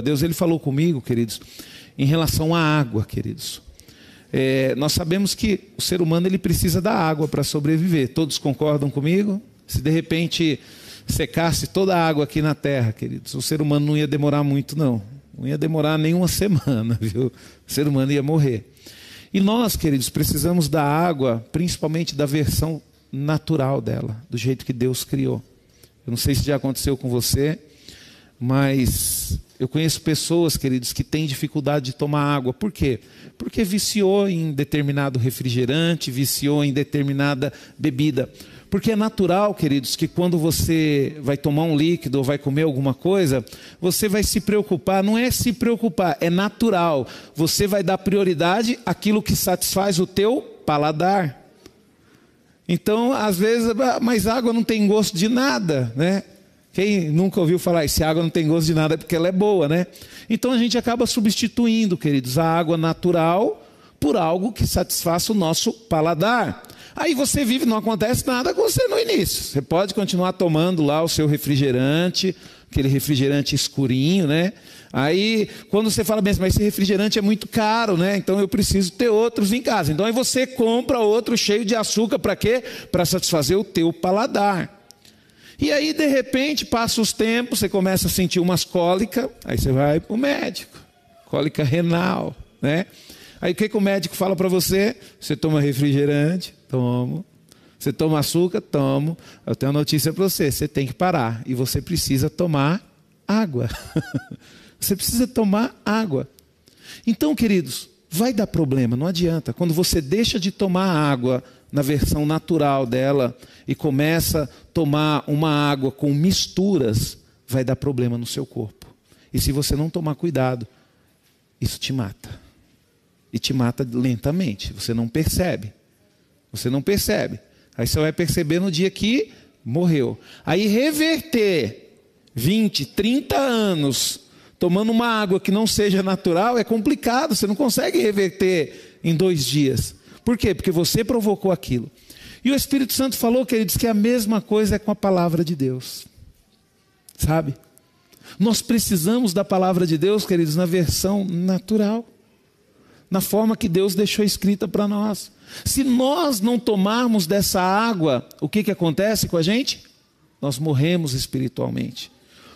Deus ele falou comigo, queridos, em relação à água, queridos. É, nós sabemos que o ser humano ele precisa da água para sobreviver. Todos concordam comigo? Se de repente secasse toda a água aqui na terra, queridos, o ser humano não ia demorar muito, não. Não ia demorar nem uma semana, viu? O ser humano ia morrer. E nós, queridos, precisamos da água, principalmente da versão natural dela, do jeito que Deus criou. Eu não sei se já aconteceu com você, mas eu conheço pessoas, queridos, que têm dificuldade de tomar água. Por quê? Porque viciou em determinado refrigerante, viciou em determinada bebida. Porque é natural, queridos, que quando você vai tomar um líquido ou vai comer alguma coisa, você vai se preocupar, não é se preocupar, é natural. Você vai dar prioridade àquilo que satisfaz o teu paladar. Então, às vezes, ah, mas água não tem gosto de nada, né? Quem nunca ouviu falar, se água não tem gosto de nada porque ela é boa, né? Então a gente acaba substituindo, queridos, a água natural por algo que satisfaça o nosso paladar. Aí você vive, não acontece nada com você no início. Você pode continuar tomando lá o seu refrigerante, aquele refrigerante escurinho, né? Aí, quando você fala mas esse refrigerante é muito caro, né? Então eu preciso ter outros em casa. Então aí você compra outro cheio de açúcar para quê? Para satisfazer o teu paladar. E aí, de repente, passa os tempos, você começa a sentir umas cólicas, aí você vai para o médico, cólica renal, né? Aí o que, que o médico fala para você? Você toma refrigerante, tomo. Você toma açúcar, tomo. Eu tenho uma notícia para você: você tem que parar. E você precisa tomar água. você precisa tomar água. Então, queridos, vai dar problema, não adianta. Quando você deixa de tomar água na versão natural dela e começa a tomar uma água com misturas, vai dar problema no seu corpo. E se você não tomar cuidado, isso te mata e te mata lentamente. Você não percebe. Você não percebe. Aí você vai perceber no dia que morreu. Aí reverter 20, 30 anos tomando uma água que não seja natural é complicado. Você não consegue reverter em dois dias. Por quê? Porque você provocou aquilo. E o Espírito Santo falou que ele diz que a mesma coisa é com a palavra de Deus. Sabe? Nós precisamos da palavra de Deus, queridos, na versão natural na forma que Deus deixou escrita para nós. Se nós não tomarmos dessa água, o que, que acontece com a gente? Nós morremos espiritualmente.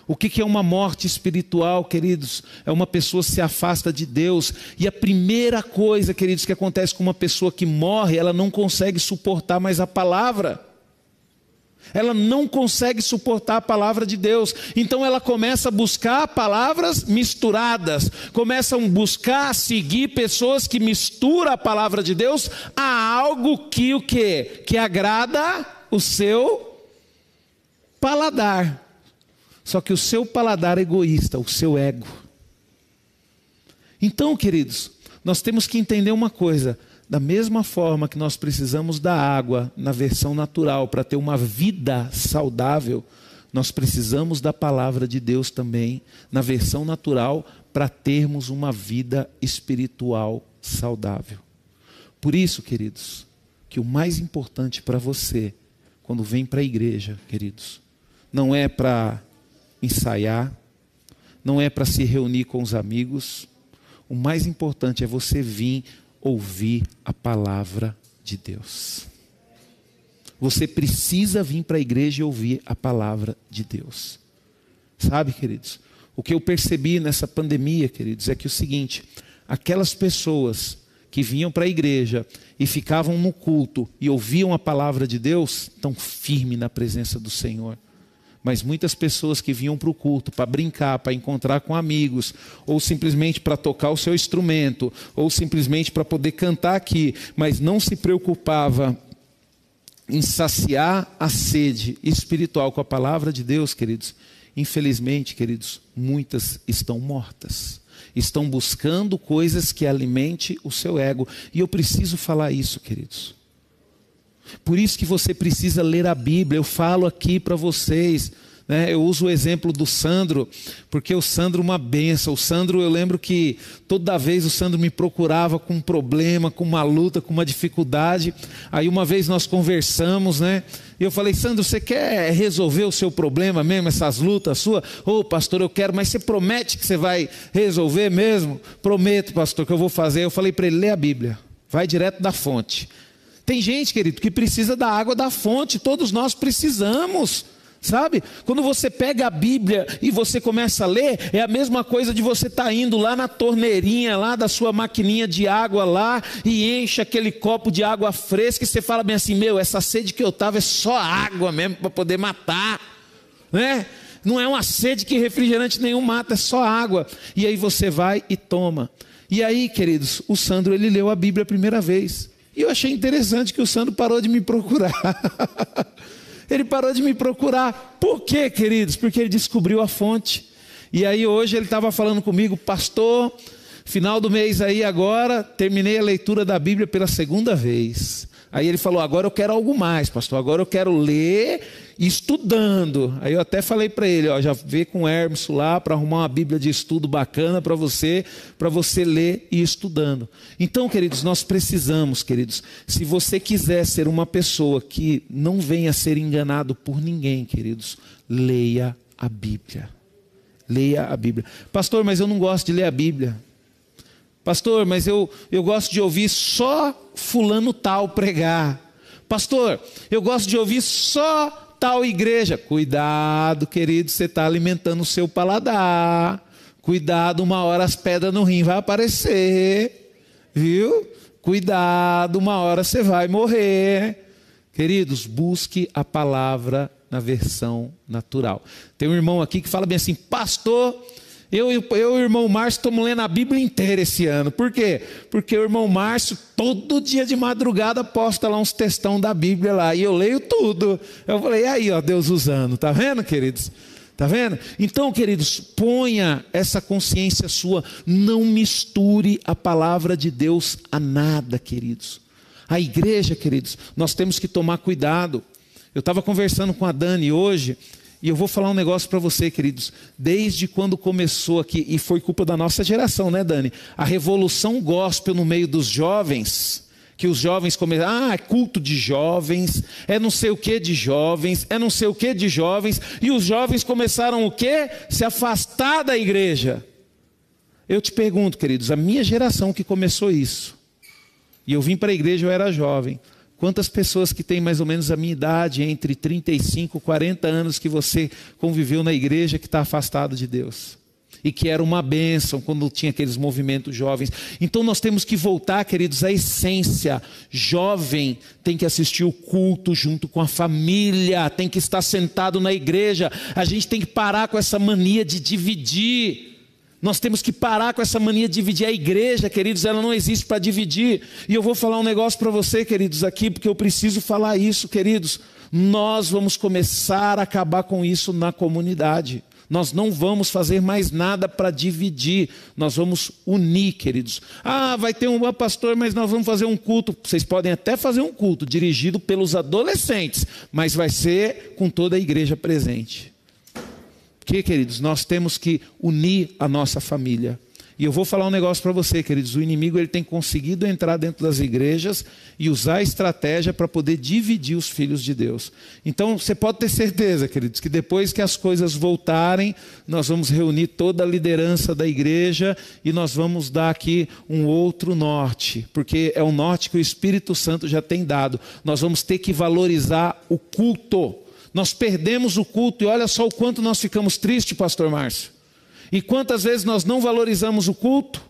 O que, é uma morte espiritual, queridos? É uma pessoa se afasta de Deus. E a primeira coisa, queridos, que acontece com uma pessoa que morre, ela não consegue suportar mais a palavra ela não consegue suportar a palavra de Deus. Então ela começa a buscar palavras misturadas, começa a buscar seguir pessoas que misturam a palavra de Deus a algo que o que que agrada o seu paladar. Só que o seu paladar é egoísta, o seu ego. Então, queridos, nós temos que entender uma coisa: da mesma forma que nós precisamos da água na versão natural para ter uma vida saudável, nós precisamos da palavra de Deus também na versão natural para termos uma vida espiritual saudável. Por isso, queridos, que o mais importante para você, quando vem para a igreja, queridos, não é para ensaiar, não é para se reunir com os amigos, o mais importante é você vir ouvir a palavra de Deus. Você precisa vir para a igreja e ouvir a palavra de Deus. Sabe, queridos? O que eu percebi nessa pandemia, queridos, é que é o seguinte: aquelas pessoas que vinham para a igreja e ficavam no culto e ouviam a palavra de Deus, estão firmes na presença do Senhor. Mas muitas pessoas que vinham para o culto para brincar, para encontrar com amigos, ou simplesmente para tocar o seu instrumento, ou simplesmente para poder cantar aqui, mas não se preocupava em saciar a sede espiritual com a palavra de Deus, queridos. Infelizmente, queridos, muitas estão mortas. Estão buscando coisas que alimente o seu ego. E eu preciso falar isso, queridos. Por isso que você precisa ler a Bíblia. Eu falo aqui para vocês. Né? Eu uso o exemplo do Sandro, porque o Sandro uma benção. O Sandro, eu lembro que toda vez o Sandro me procurava com um problema, com uma luta, com uma dificuldade. Aí uma vez nós conversamos, né? E eu falei, Sandro, você quer resolver o seu problema mesmo, essas lutas suas? Ô, oh, pastor, eu quero, mas você promete que você vai resolver mesmo? Prometo, pastor, que eu vou fazer. Eu falei para ele, lê a Bíblia. Vai direto da fonte. Tem gente, querido, que precisa da água da fonte, todos nós precisamos. Sabe? Quando você pega a Bíblia e você começa a ler, é a mesma coisa de você estar tá indo lá na torneirinha, lá da sua maquininha de água lá, e enche aquele copo de água fresca, e você fala bem assim: meu, essa sede que eu estava é só água mesmo para poder matar. Né? Não é uma sede que refrigerante nenhum mata, é só água. E aí você vai e toma. E aí, queridos, o Sandro ele leu a Bíblia a primeira vez. E eu achei interessante que o Sandro parou de me procurar. Ele parou de me procurar. Por quê, queridos? Porque ele descobriu a fonte. E aí hoje ele estava falando comigo, pastor, final do mês aí agora, terminei a leitura da Bíblia pela segunda vez. Aí ele falou: agora eu quero algo mais, pastor. Agora eu quero ler estudando. Aí eu até falei para ele: ó, já vê com o Hermes lá para arrumar uma Bíblia de estudo bacana para você, para você ler e estudando. Então, queridos, nós precisamos, queridos, se você quiser ser uma pessoa que não venha a ser enganado por ninguém, queridos, leia a Bíblia. Leia a Bíblia. Pastor, mas eu não gosto de ler a Bíblia. Pastor, mas eu, eu gosto de ouvir só fulano tal pregar. Pastor, eu gosto de ouvir só tal igreja. Cuidado, querido, você está alimentando o seu paladar. Cuidado, uma hora as pedras no rim vai aparecer. Viu? Cuidado, uma hora você vai morrer. Queridos, busque a palavra na versão natural. Tem um irmão aqui que fala bem assim, pastor. Eu, eu e o irmão Márcio estamos lendo a Bíblia inteira esse ano. Por quê? Porque o irmão Márcio, todo dia de madrugada, posta lá uns textão da Bíblia lá. E eu leio tudo. Eu falei, aí, ó, Deus usando. Tá vendo, queridos? Tá vendo? Então, queridos, ponha essa consciência sua. Não misture a palavra de Deus a nada, queridos. A igreja, queridos, nós temos que tomar cuidado. Eu estava conversando com a Dani hoje. E eu vou falar um negócio para você, queridos. Desde quando começou aqui, e foi culpa da nossa geração, né, Dani? A revolução gospel no meio dos jovens, que os jovens começaram, ah, é culto de jovens, é não sei o que de jovens, é não sei o que de jovens, e os jovens começaram o quê? Se afastar da igreja. Eu te pergunto, queridos, a minha geração que começou isso, e eu vim para a igreja, eu era jovem. Quantas pessoas que têm mais ou menos a minha idade, entre 35 e 40 anos, que você conviveu na igreja, que está afastado de Deus? E que era uma bênção quando tinha aqueles movimentos jovens. Então nós temos que voltar, queridos, à essência. Jovem tem que assistir o culto junto com a família, tem que estar sentado na igreja. A gente tem que parar com essa mania de dividir. Nós temos que parar com essa mania de dividir a igreja, queridos, ela não existe para dividir. E eu vou falar um negócio para você, queridos, aqui, porque eu preciso falar isso, queridos. Nós vamos começar a acabar com isso na comunidade. Nós não vamos fazer mais nada para dividir, nós vamos unir, queridos. Ah, vai ter um pastor, mas nós vamos fazer um culto. Vocês podem até fazer um culto dirigido pelos adolescentes, mas vai ser com toda a igreja presente que, queridos, nós temos que unir a nossa família. E eu vou falar um negócio para você, queridos. O inimigo ele tem conseguido entrar dentro das igrejas e usar a estratégia para poder dividir os filhos de Deus. Então, você pode ter certeza, queridos, que depois que as coisas voltarem, nós vamos reunir toda a liderança da igreja e nós vamos dar aqui um outro norte, porque é o norte que o Espírito Santo já tem dado. Nós vamos ter que valorizar o culto. Nós perdemos o culto e olha só o quanto nós ficamos tristes, pastor Márcio. E quantas vezes nós não valorizamos o culto?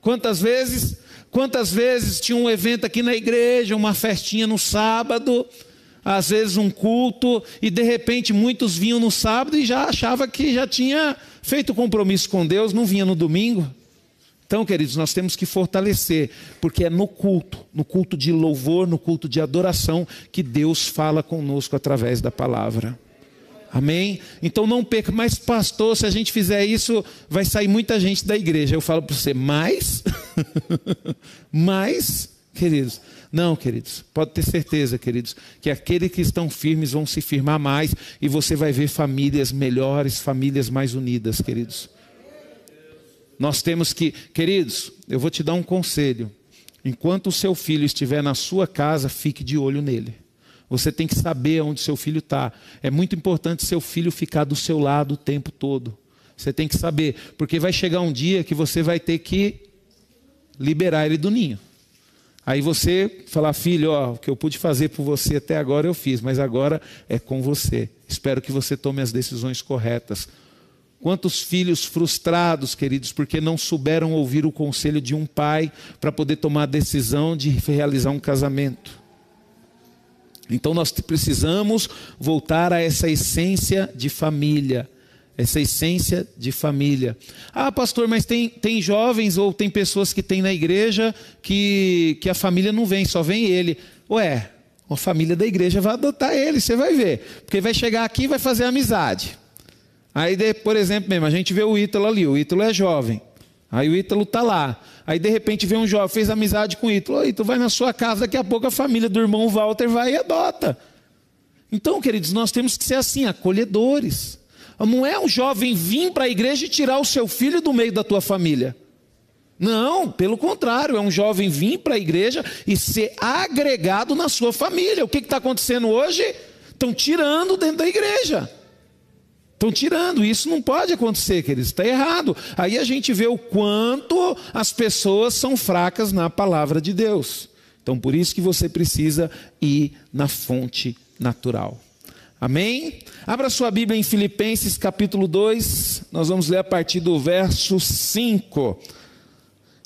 Quantas vezes? Quantas vezes tinha um evento aqui na igreja, uma festinha no sábado, às vezes um culto, e de repente muitos vinham no sábado e já achava que já tinha feito compromisso com Deus, não vinha no domingo. Então, queridos, nós temos que fortalecer, porque é no culto, no culto de louvor, no culto de adoração, que Deus fala conosco através da palavra. Amém? Então não perca, mas pastor, se a gente fizer isso, vai sair muita gente da igreja. Eu falo para você, mais, mais, queridos. Não, queridos, pode ter certeza, queridos, que aqueles que estão firmes vão se firmar mais e você vai ver famílias melhores, famílias mais unidas, queridos. Nós temos que, queridos, eu vou te dar um conselho. Enquanto o seu filho estiver na sua casa, fique de olho nele. Você tem que saber onde seu filho está. É muito importante seu filho ficar do seu lado o tempo todo. Você tem que saber, porque vai chegar um dia que você vai ter que liberar ele do ninho. Aí você falar, filho, ó, o que eu pude fazer por você até agora eu fiz, mas agora é com você. Espero que você tome as decisões corretas. Quantos filhos frustrados, queridos, porque não souberam ouvir o conselho de um pai para poder tomar a decisão de realizar um casamento. Então nós precisamos voltar a essa essência de família essa essência de família. Ah, pastor, mas tem, tem jovens ou tem pessoas que tem na igreja que, que a família não vem, só vem ele. Ué, a família da igreja vai adotar ele, você vai ver. Porque vai chegar aqui e vai fazer amizade. Aí, de, por exemplo, mesmo, a gente vê o Ítalo ali, o Ítalo é jovem. Aí o Ítalo está lá. Aí de repente vem um jovem, fez amizade com o Ítalo. Ítalo, vai na sua casa, daqui a pouco a família do irmão Walter vai e adota. Então, queridos, nós temos que ser assim, acolhedores. Não é um jovem vir para a igreja e tirar o seu filho do meio da tua família. Não, pelo contrário, é um jovem vir para a igreja e ser agregado na sua família. O que está acontecendo hoje? Estão tirando dentro da igreja. Estão tirando, isso não pode acontecer, queridos, está errado. Aí a gente vê o quanto as pessoas são fracas na palavra de Deus. Então por isso que você precisa ir na fonte natural. Amém? Abra sua Bíblia em Filipenses capítulo 2, nós vamos ler a partir do verso 5.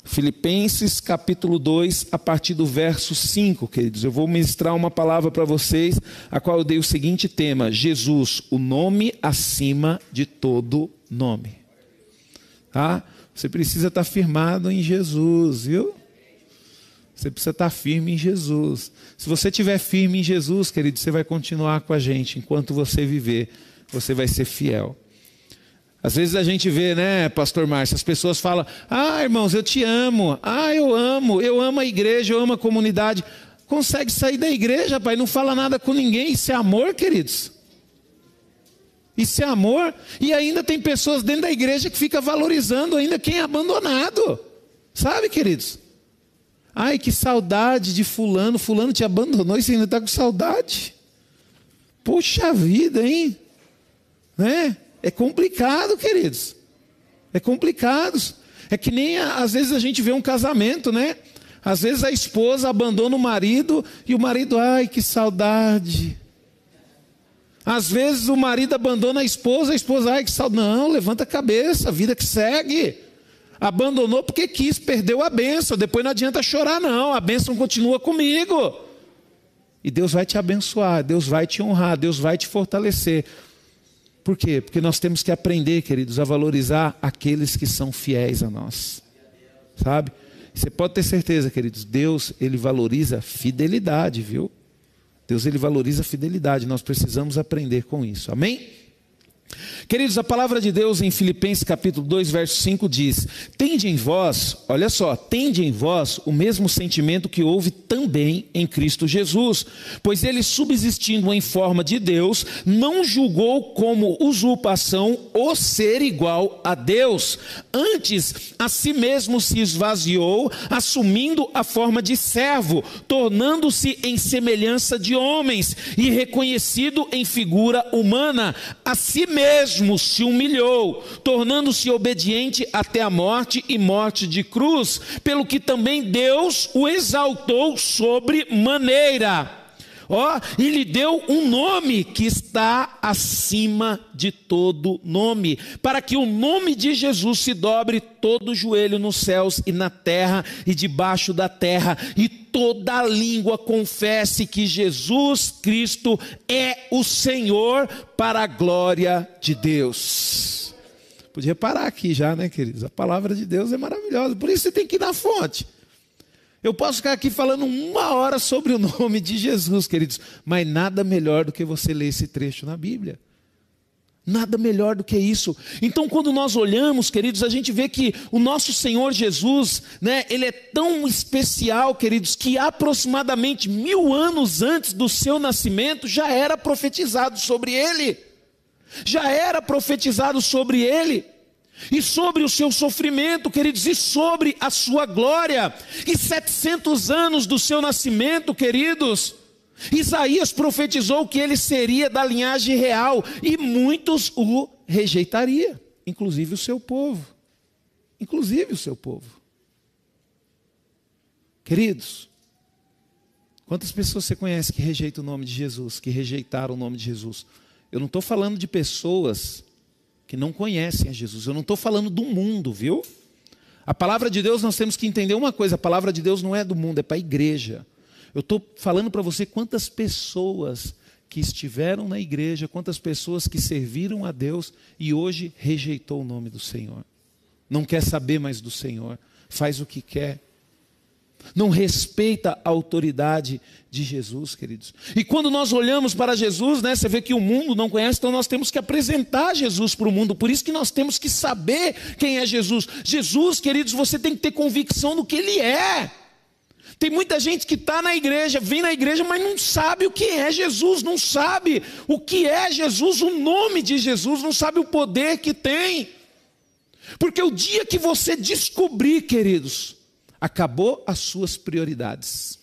Filipenses capítulo 2, a partir do verso 5, queridos. Eu vou ministrar uma palavra para vocês, a qual eu dei o seguinte tema: Jesus, o nome acima de todo nome. Tá? Você precisa estar firmado em Jesus, viu? Você precisa estar firme em Jesus. Se você estiver firme em Jesus, querido, você vai continuar com a gente. Enquanto você viver, você vai ser fiel. Às vezes a gente vê, né, Pastor Márcio, as pessoas falam: Ah, irmãos, eu te amo. Ah, eu amo. Eu amo a igreja, eu amo a comunidade. Consegue sair da igreja, pai, não fala nada com ninguém. Isso é amor, queridos. Isso é amor. E ainda tem pessoas dentro da igreja que fica valorizando ainda quem é abandonado. Sabe, queridos? Ai, que saudade de fulano, fulano te abandonou e você ainda está com saudade. Puxa vida, hein? Né? É complicado, queridos. É complicado. É que nem às vezes a gente vê um casamento, né? Às vezes a esposa abandona o marido e o marido, ai, que saudade. Às vezes o marido abandona a esposa, a esposa, ai, que saudade. Não, levanta a cabeça, vida que segue. Abandonou porque quis, perdeu a bênção. Depois não adianta chorar, não. A bênção continua comigo. E Deus vai te abençoar, Deus vai te honrar, Deus vai te fortalecer. Por quê? Porque nós temos que aprender, queridos, a valorizar aqueles que são fiéis a nós. Sabe? Você pode ter certeza, queridos, Deus, ele valoriza fidelidade, viu? Deus, ele valoriza fidelidade. Nós precisamos aprender com isso. Amém? Queridos, a palavra de Deus em Filipenses capítulo 2, verso 5 diz: Tende em vós, olha só, tende em vós o mesmo sentimento que houve também em Cristo Jesus, pois ele, subsistindo em forma de Deus, não julgou como usurpação o ser igual a Deus, antes a si mesmo se esvaziou, assumindo a forma de servo, tornando-se em semelhança de homens e reconhecido em figura humana, a si mesmo se humilhou, tornando-se obediente até a morte e morte de cruz, pelo que também Deus o exaltou sobre maneira Ó, e lhe deu um nome que está acima de todo nome, para que o nome de Jesus se dobre todo joelho nos céus e na terra e debaixo da terra, e toda língua confesse que Jesus Cristo é o Senhor para a glória de Deus. Podia parar aqui já, né, queridos? A palavra de Deus é maravilhosa, por isso você tem que ir na fonte. Eu posso ficar aqui falando uma hora sobre o nome de Jesus, queridos, mas nada melhor do que você ler esse trecho na Bíblia. Nada melhor do que isso. Então, quando nós olhamos, queridos, a gente vê que o nosso Senhor Jesus, né, ele é tão especial, queridos, que aproximadamente mil anos antes do seu nascimento já era profetizado sobre ele. Já era profetizado sobre ele. E sobre o seu sofrimento, queridos, e sobre a sua glória. E 700 anos do seu nascimento, queridos, Isaías profetizou que ele seria da linhagem real e muitos o rejeitaria, inclusive o seu povo. Inclusive o seu povo. Queridos, quantas pessoas você conhece que rejeitam o nome de Jesus, que rejeitaram o nome de Jesus? Eu não estou falando de pessoas que não conhecem a Jesus, eu não estou falando do mundo, viu? A palavra de Deus, nós temos que entender uma coisa: a palavra de Deus não é do mundo, é para a igreja. Eu estou falando para você quantas pessoas que estiveram na igreja, quantas pessoas que serviram a Deus e hoje rejeitou o nome do Senhor. Não quer saber mais do Senhor, faz o que quer. Não respeita a autoridade de Jesus, queridos. E quando nós olhamos para Jesus, né, você vê que o mundo não conhece, então nós temos que apresentar Jesus para o mundo. Por isso que nós temos que saber quem é Jesus. Jesus, queridos, você tem que ter convicção do que ele é. Tem muita gente que está na igreja, vem na igreja, mas não sabe o que é Jesus, não sabe o que é Jesus, o nome de Jesus, não sabe o poder que tem. Porque o dia que você descobrir, queridos, acabou as suas prioridades.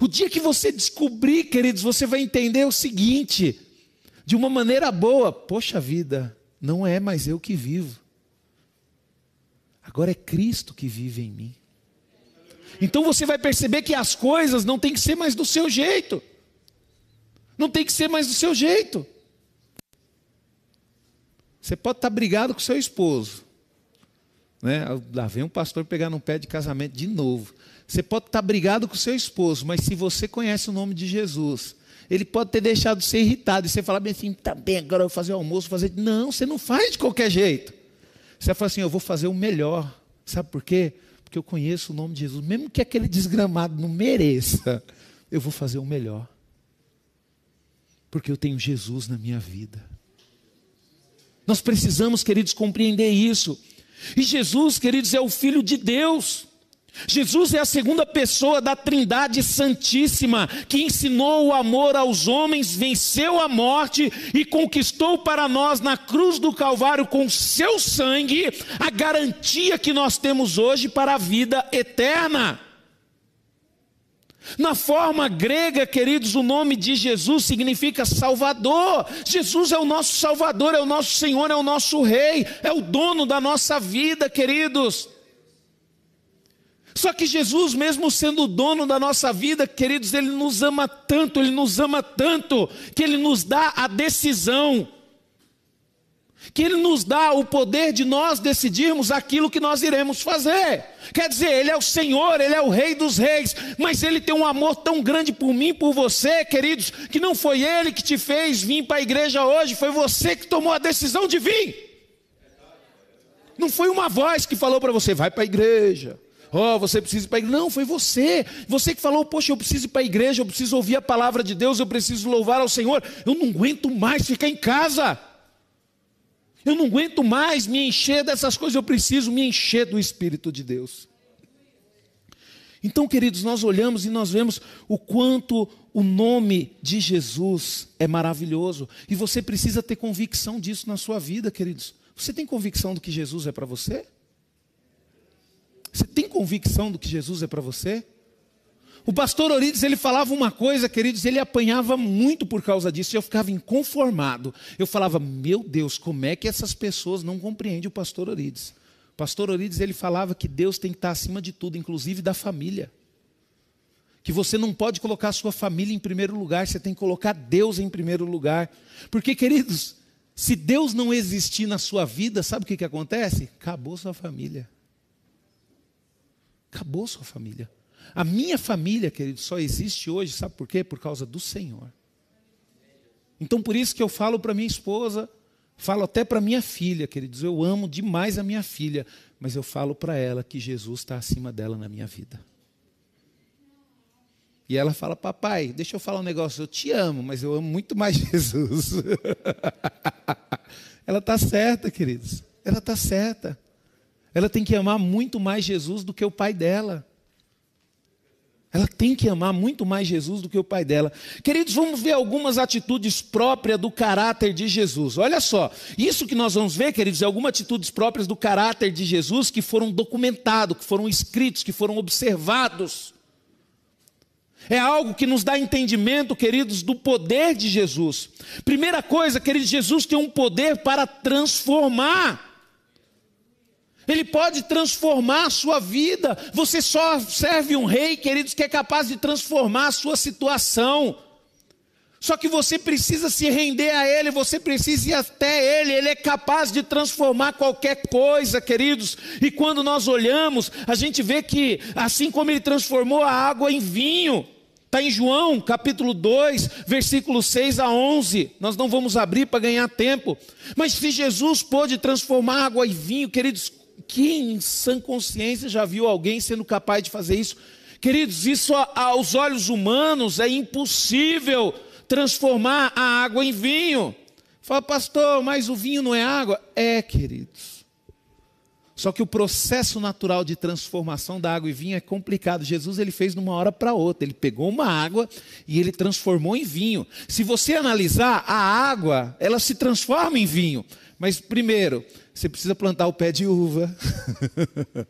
O dia que você descobrir, queridos, você vai entender o seguinte, de uma maneira boa: poxa vida, não é mais eu que vivo, agora é Cristo que vive em mim. Então você vai perceber que as coisas não tem que ser mais do seu jeito. Não tem que ser mais do seu jeito. Você pode estar brigado com seu esposo. Né? Lá vem um pastor pegar no pé de casamento de novo. Você pode estar brigado com seu esposo, mas se você conhece o nome de Jesus, ele pode ter deixado de ser irritado. E você falar bem assim, tá bem, agora eu vou fazer o almoço, fazer. Não, você não faz de qualquer jeito. Você vai falar assim, eu vou fazer o melhor. Sabe por quê? porque eu conheço o nome de Jesus, mesmo que aquele desgramado não mereça, eu vou fazer o melhor. Porque eu tenho Jesus na minha vida. Nós precisamos, queridos, compreender isso. E Jesus, queridos, é o Filho de Deus. Jesus é a segunda pessoa da Trindade Santíssima, que ensinou o amor aos homens, venceu a morte e conquistou para nós na cruz do Calvário com seu sangue a garantia que nós temos hoje para a vida eterna. Na forma grega, queridos, o nome de Jesus significa Salvador. Jesus é o nosso Salvador, é o nosso Senhor, é o nosso Rei, é o dono da nossa vida, queridos. Só que Jesus, mesmo sendo o dono da nossa vida, queridos, Ele nos ama tanto, Ele nos ama tanto, que Ele nos dá a decisão, que Ele nos dá o poder de nós decidirmos aquilo que nós iremos fazer. Quer dizer, Ele é o Senhor, Ele é o Rei dos Reis, mas Ele tem um amor tão grande por mim, por você, queridos, que não foi Ele que te fez vir para a igreja hoje, foi você que tomou a decisão de vir. Não foi uma voz que falou para você, vai para a igreja. Oh, você precisa ir para a igreja. Não, foi você. Você que falou, poxa, eu preciso ir para a igreja, eu preciso ouvir a palavra de Deus, eu preciso louvar ao Senhor. Eu não aguento mais ficar em casa. Eu não aguento mais me encher dessas coisas, eu preciso me encher do Espírito de Deus. Então, queridos, nós olhamos e nós vemos o quanto o nome de Jesus é maravilhoso. E você precisa ter convicção disso na sua vida, queridos. Você tem convicção do que Jesus é para você? Você tem convicção do que Jesus é para você? O pastor Orides, ele falava uma coisa, queridos, ele apanhava muito por causa disso, e eu ficava inconformado. Eu falava, meu Deus, como é que essas pessoas não compreendem o pastor Orides? O pastor Orides, ele falava que Deus tem que estar acima de tudo, inclusive da família. Que você não pode colocar a sua família em primeiro lugar, você tem que colocar Deus em primeiro lugar. Porque, queridos, se Deus não existir na sua vida, sabe o que, que acontece? Acabou sua família. Acabou sua família. A minha família, querido, só existe hoje, sabe por quê? Por causa do Senhor. Então, por isso que eu falo para minha esposa, falo até para minha filha, queridos, eu amo demais a minha filha, mas eu falo para ela que Jesus está acima dela na minha vida. E ela fala: Papai, deixa eu falar um negócio, eu te amo, mas eu amo muito mais Jesus. ela está certa, queridos. Ela está certa. Ela tem que amar muito mais Jesus do que o pai dela. Ela tem que amar muito mais Jesus do que o pai dela. Queridos, vamos ver algumas atitudes próprias do caráter de Jesus. Olha só, isso que nós vamos ver, queridos, é algumas atitudes próprias do caráter de Jesus que foram documentados, que foram escritos, que foram observados. É algo que nos dá entendimento, queridos, do poder de Jesus. Primeira coisa, queridos, Jesus tem um poder para transformar. Ele pode transformar a sua vida. Você só serve um rei, queridos, que é capaz de transformar a sua situação. Só que você precisa se render a Ele, você precisa ir até Ele, Ele é capaz de transformar qualquer coisa, queridos. E quando nós olhamos, a gente vê que, assim como Ele transformou a água em vinho, Está em João capítulo 2, versículo 6 a 11. Nós não vamos abrir para ganhar tempo. Mas se Jesus pôde transformar água em vinho, queridos, quem em sã consciência já viu alguém sendo capaz de fazer isso? Queridos, isso aos olhos humanos é impossível transformar a água em vinho. Fala, pastor, mas o vinho não é água? É, queridos. Só que o processo natural de transformação da água em vinho é complicado. Jesus ele fez de uma hora para outra. Ele pegou uma água e ele transformou em vinho. Se você analisar a água, ela se transforma em vinho. Mas primeiro, você precisa plantar o pé de uva.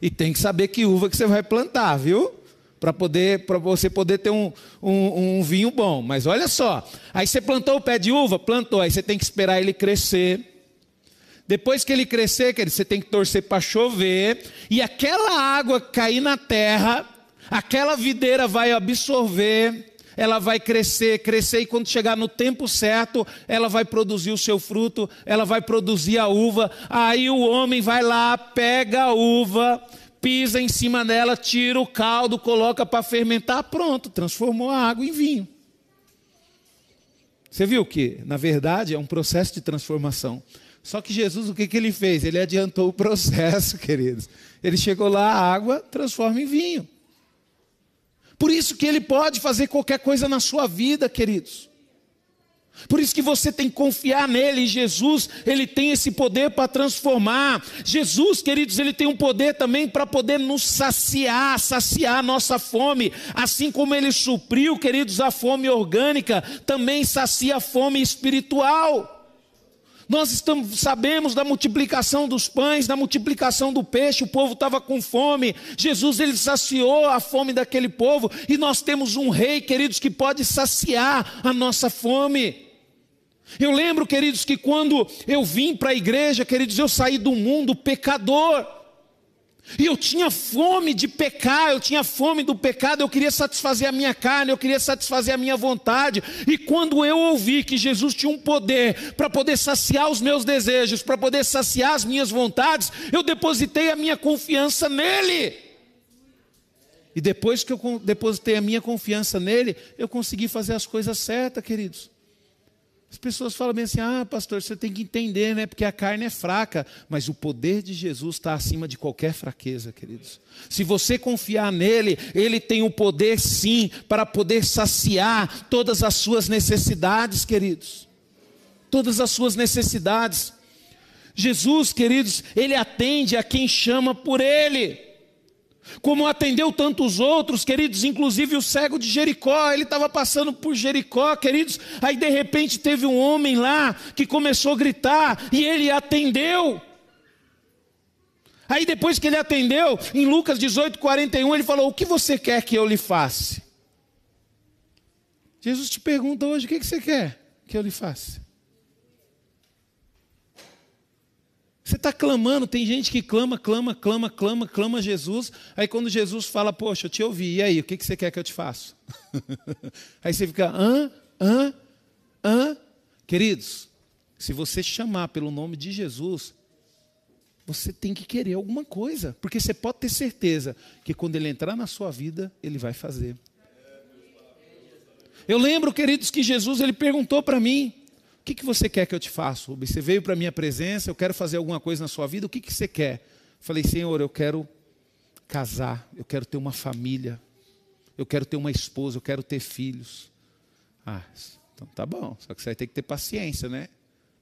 e tem que saber que uva que você vai plantar, viu? Para poder, para você poder ter um, um, um vinho bom. Mas olha só, aí você plantou o pé de uva, plantou, aí você tem que esperar ele crescer depois que ele crescer, querido, você tem que torcer para chover, e aquela água cair na terra, aquela videira vai absorver, ela vai crescer, crescer, e quando chegar no tempo certo, ela vai produzir o seu fruto, ela vai produzir a uva. Aí o homem vai lá, pega a uva, pisa em cima dela, tira o caldo, coloca para fermentar, pronto, transformou a água em vinho. Você viu que, na verdade, é um processo de transformação. Só que Jesus, o que, que ele fez? Ele adiantou o processo, queridos. Ele chegou lá, a água transforma em vinho. Por isso que ele pode fazer qualquer coisa na sua vida, queridos. Por isso que você tem que confiar nele, Jesus, ele tem esse poder para transformar. Jesus, queridos, ele tem um poder também para poder nos saciar, saciar a nossa fome, assim como ele supriu, queridos, a fome orgânica, também sacia a fome espiritual. Nós estamos, sabemos da multiplicação dos pães, da multiplicação do peixe, o povo estava com fome. Jesus ele saciou a fome daquele povo e nós temos um rei, queridos, que pode saciar a nossa fome. Eu lembro, queridos, que quando eu vim para a igreja, queridos, eu saí do mundo pecador. E eu tinha fome de pecar, eu tinha fome do pecado, eu queria satisfazer a minha carne, eu queria satisfazer a minha vontade. E quando eu ouvi que Jesus tinha um poder para poder saciar os meus desejos, para poder saciar as minhas vontades, eu depositei a minha confiança nele. E depois que eu depositei a minha confiança nele, eu consegui fazer as coisas certas, queridos. As pessoas falam bem assim: ah, pastor, você tem que entender, né? Porque a carne é fraca. Mas o poder de Jesus está acima de qualquer fraqueza, queridos. Se você confiar nele, ele tem o poder, sim, para poder saciar todas as suas necessidades, queridos. Todas as suas necessidades. Jesus, queridos, ele atende a quem chama por ele como atendeu tantos outros, queridos, inclusive o cego de Jericó, ele estava passando por Jericó, queridos, aí de repente teve um homem lá que começou a gritar e ele atendeu. Aí depois que ele atendeu, em Lucas 18, 41, ele falou: O que você quer que eu lhe faça? Jesus te pergunta hoje: O que você quer que eu lhe faça? Você está clamando, tem gente que clama, clama, clama, clama, clama Jesus. Aí quando Jesus fala, poxa, eu te ouvi, e aí, o que você quer que eu te faça? aí você fica, hã? Hã? Hã? Queridos, se você chamar pelo nome de Jesus, você tem que querer alguma coisa, porque você pode ter certeza que quando ele entrar na sua vida, ele vai fazer. Eu lembro, queridos, que Jesus ele perguntou para mim: que, que você quer que eu te faça? Você veio para a minha presença, eu quero fazer alguma coisa na sua vida, o que, que você quer? Falei, Senhor, eu quero casar, eu quero ter uma família, Eu quero ter uma esposa, eu quero ter filhos. Ah, então tá bom, só que você vai ter que ter paciência, né?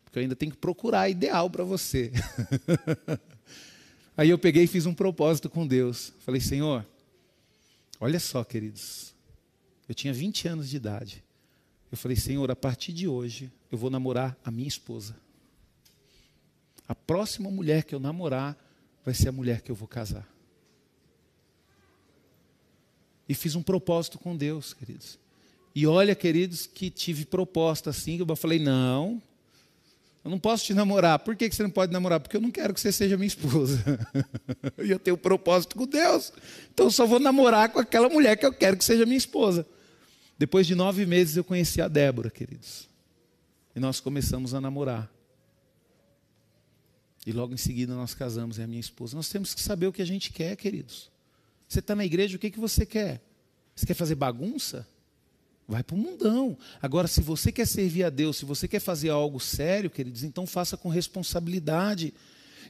Porque eu ainda tenho que procurar ideal para você. Aí eu peguei e fiz um propósito com Deus. Falei, Senhor, olha só, queridos. Eu tinha 20 anos de idade. Eu falei, Senhor, a partir de hoje eu vou namorar a minha esposa. A próxima mulher que eu namorar vai ser a mulher que eu vou casar. E fiz um propósito com Deus, queridos. E olha, queridos, que tive proposta assim, eu falei, não, eu não posso te namorar. Por que você não pode namorar? Porque eu não quero que você seja minha esposa. e eu tenho um propósito com Deus. Então eu só vou namorar com aquela mulher que eu quero que seja minha esposa. Depois de nove meses eu conheci a Débora, queridos. E nós começamos a namorar. E logo em seguida nós casamos, é a minha esposa. Nós temos que saber o que a gente quer, queridos. Você está na igreja, o que, que você quer? Você quer fazer bagunça? Vai para o mundão. Agora, se você quer servir a Deus, se você quer fazer algo sério, queridos, então faça com responsabilidade.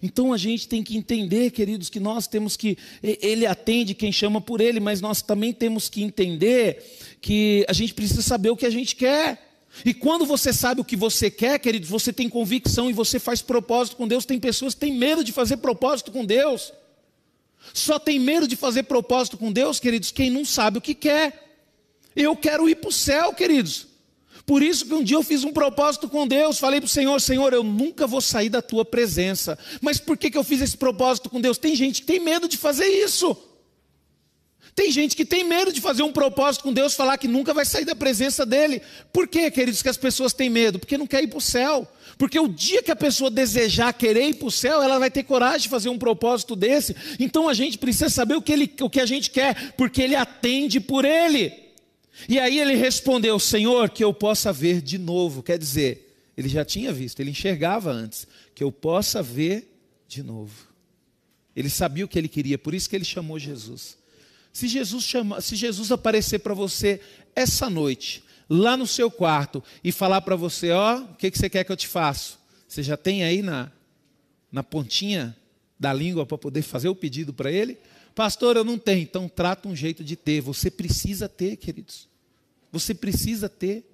Então a gente tem que entender, queridos, que nós temos que. Ele atende quem chama por ele, mas nós também temos que entender que a gente precisa saber o que a gente quer. E quando você sabe o que você quer, queridos, você tem convicção e você faz propósito com Deus. Tem pessoas que têm medo de fazer propósito com Deus. Só tem medo de fazer propósito com Deus, queridos, quem não sabe o que quer. Eu quero ir para o céu, queridos. Por isso que um dia eu fiz um propósito com Deus, falei para o Senhor, Senhor, eu nunca vou sair da tua presença. Mas por que, que eu fiz esse propósito com Deus? Tem gente que tem medo de fazer isso. Tem gente que tem medo de fazer um propósito com Deus, falar que nunca vai sair da presença dele. Por que, queridos, que as pessoas têm medo? Porque não quer ir para o céu. Porque o dia que a pessoa desejar querer ir para o céu, ela vai ter coragem de fazer um propósito desse. Então a gente precisa saber o que, ele, o que a gente quer, porque ele atende por ele. E aí ele respondeu: Senhor, que eu possa ver de novo. Quer dizer, ele já tinha visto, ele enxergava antes. Que eu possa ver de novo. Ele sabia o que ele queria, por isso que ele chamou Jesus. Se Jesus, chama, se Jesus aparecer para você essa noite, lá no seu quarto, e falar para você: Ó, o que, que você quer que eu te faça? Você já tem aí na, na pontinha da língua para poder fazer o pedido para ele? Pastor, eu não tenho. Então trata um jeito de ter. Você precisa ter, queridos. Você precisa ter.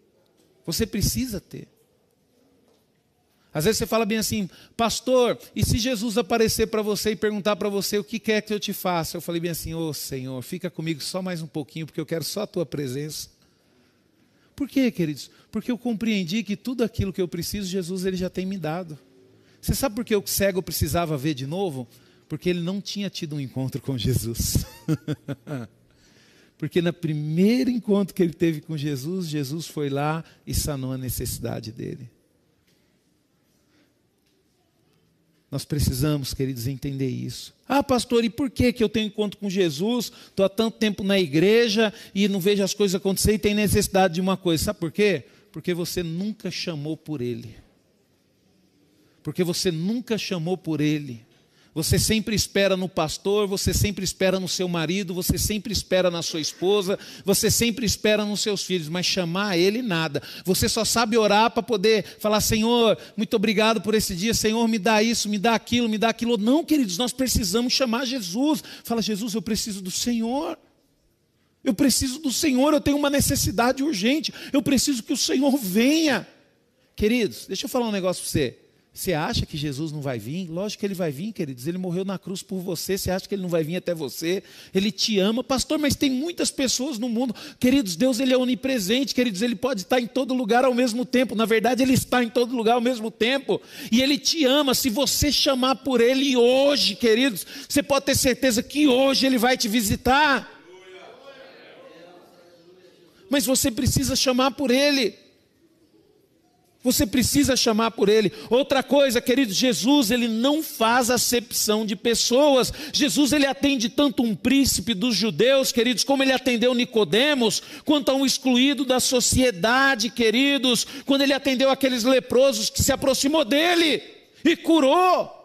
Você precisa ter. Às vezes você fala bem assim, pastor, e se Jesus aparecer para você e perguntar para você o que quer que eu te faça? Eu falei bem assim, ô oh, Senhor, fica comigo só mais um pouquinho, porque eu quero só a tua presença. Por quê, queridos? Porque eu compreendi que tudo aquilo que eu preciso, Jesus ele já tem me dado. Você sabe por que o cego precisava ver de novo? Porque ele não tinha tido um encontro com Jesus. Porque no primeiro encontro que ele teve com Jesus, Jesus foi lá e sanou a necessidade dele. Nós precisamos, queridos, entender isso. Ah, pastor, e por que, que eu tenho encontro com Jesus? Estou há tanto tempo na igreja e não vejo as coisas acontecer e tenho necessidade de uma coisa. Sabe por quê? Porque você nunca chamou por Ele. Porque você nunca chamou por Ele. Você sempre espera no pastor, você sempre espera no seu marido, você sempre espera na sua esposa, você sempre espera nos seus filhos, mas chamar ele nada. Você só sabe orar para poder falar: Senhor, muito obrigado por esse dia, Senhor, me dá isso, me dá aquilo, me dá aquilo. Não, queridos, nós precisamos chamar Jesus. Fala, Jesus, eu preciso do Senhor. Eu preciso do Senhor, eu tenho uma necessidade urgente, eu preciso que o Senhor venha. Queridos, deixa eu falar um negócio para você. Você acha que Jesus não vai vir? Lógico que ele vai vir, queridos. Ele morreu na cruz por você. Você acha que ele não vai vir até você? Ele te ama, pastor, mas tem muitas pessoas no mundo. Queridos, Deus ele é onipresente, queridos. Ele pode estar em todo lugar ao mesmo tempo. Na verdade, ele está em todo lugar ao mesmo tempo. E ele te ama. Se você chamar por ele hoje, queridos, você pode ter certeza que hoje ele vai te visitar. Mas você precisa chamar por ele. Você precisa chamar por ele. Outra coisa, querido, Jesus, ele não faz acepção de pessoas. Jesus, ele atende tanto um príncipe dos judeus, queridos, como ele atendeu Nicodemos, quanto a um excluído da sociedade, queridos, quando ele atendeu aqueles leprosos que se aproximou dele e curou.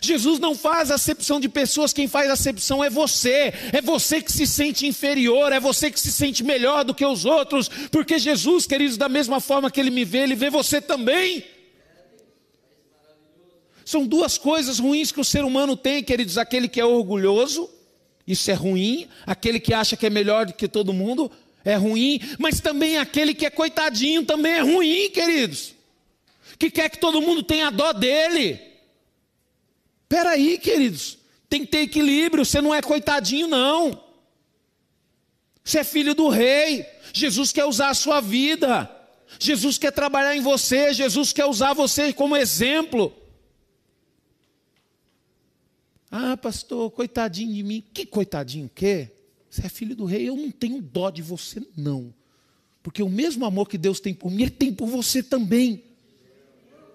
Jesus não faz acepção de pessoas, quem faz acepção é você, é você que se sente inferior, é você que se sente melhor do que os outros, porque Jesus, queridos, da mesma forma que ele me vê, ele vê você também. São duas coisas ruins que o ser humano tem, queridos: aquele que é orgulhoso Isso é ruim. Aquele que acha que é melhor do que todo mundo é ruim. Mas também aquele que é coitadinho também é ruim, queridos. Que quer que todo mundo tenha dó dele. Espera aí, queridos. Tem que ter equilíbrio. Você não é coitadinho, não. Você é filho do rei. Jesus quer usar a sua vida. Jesus quer trabalhar em você. Jesus quer usar você como exemplo. Ah, pastor, coitadinho de mim. Que coitadinho que? Você é filho do rei, eu não tenho dó de você, não. Porque o mesmo amor que Deus tem por mim, Ele tem por você também.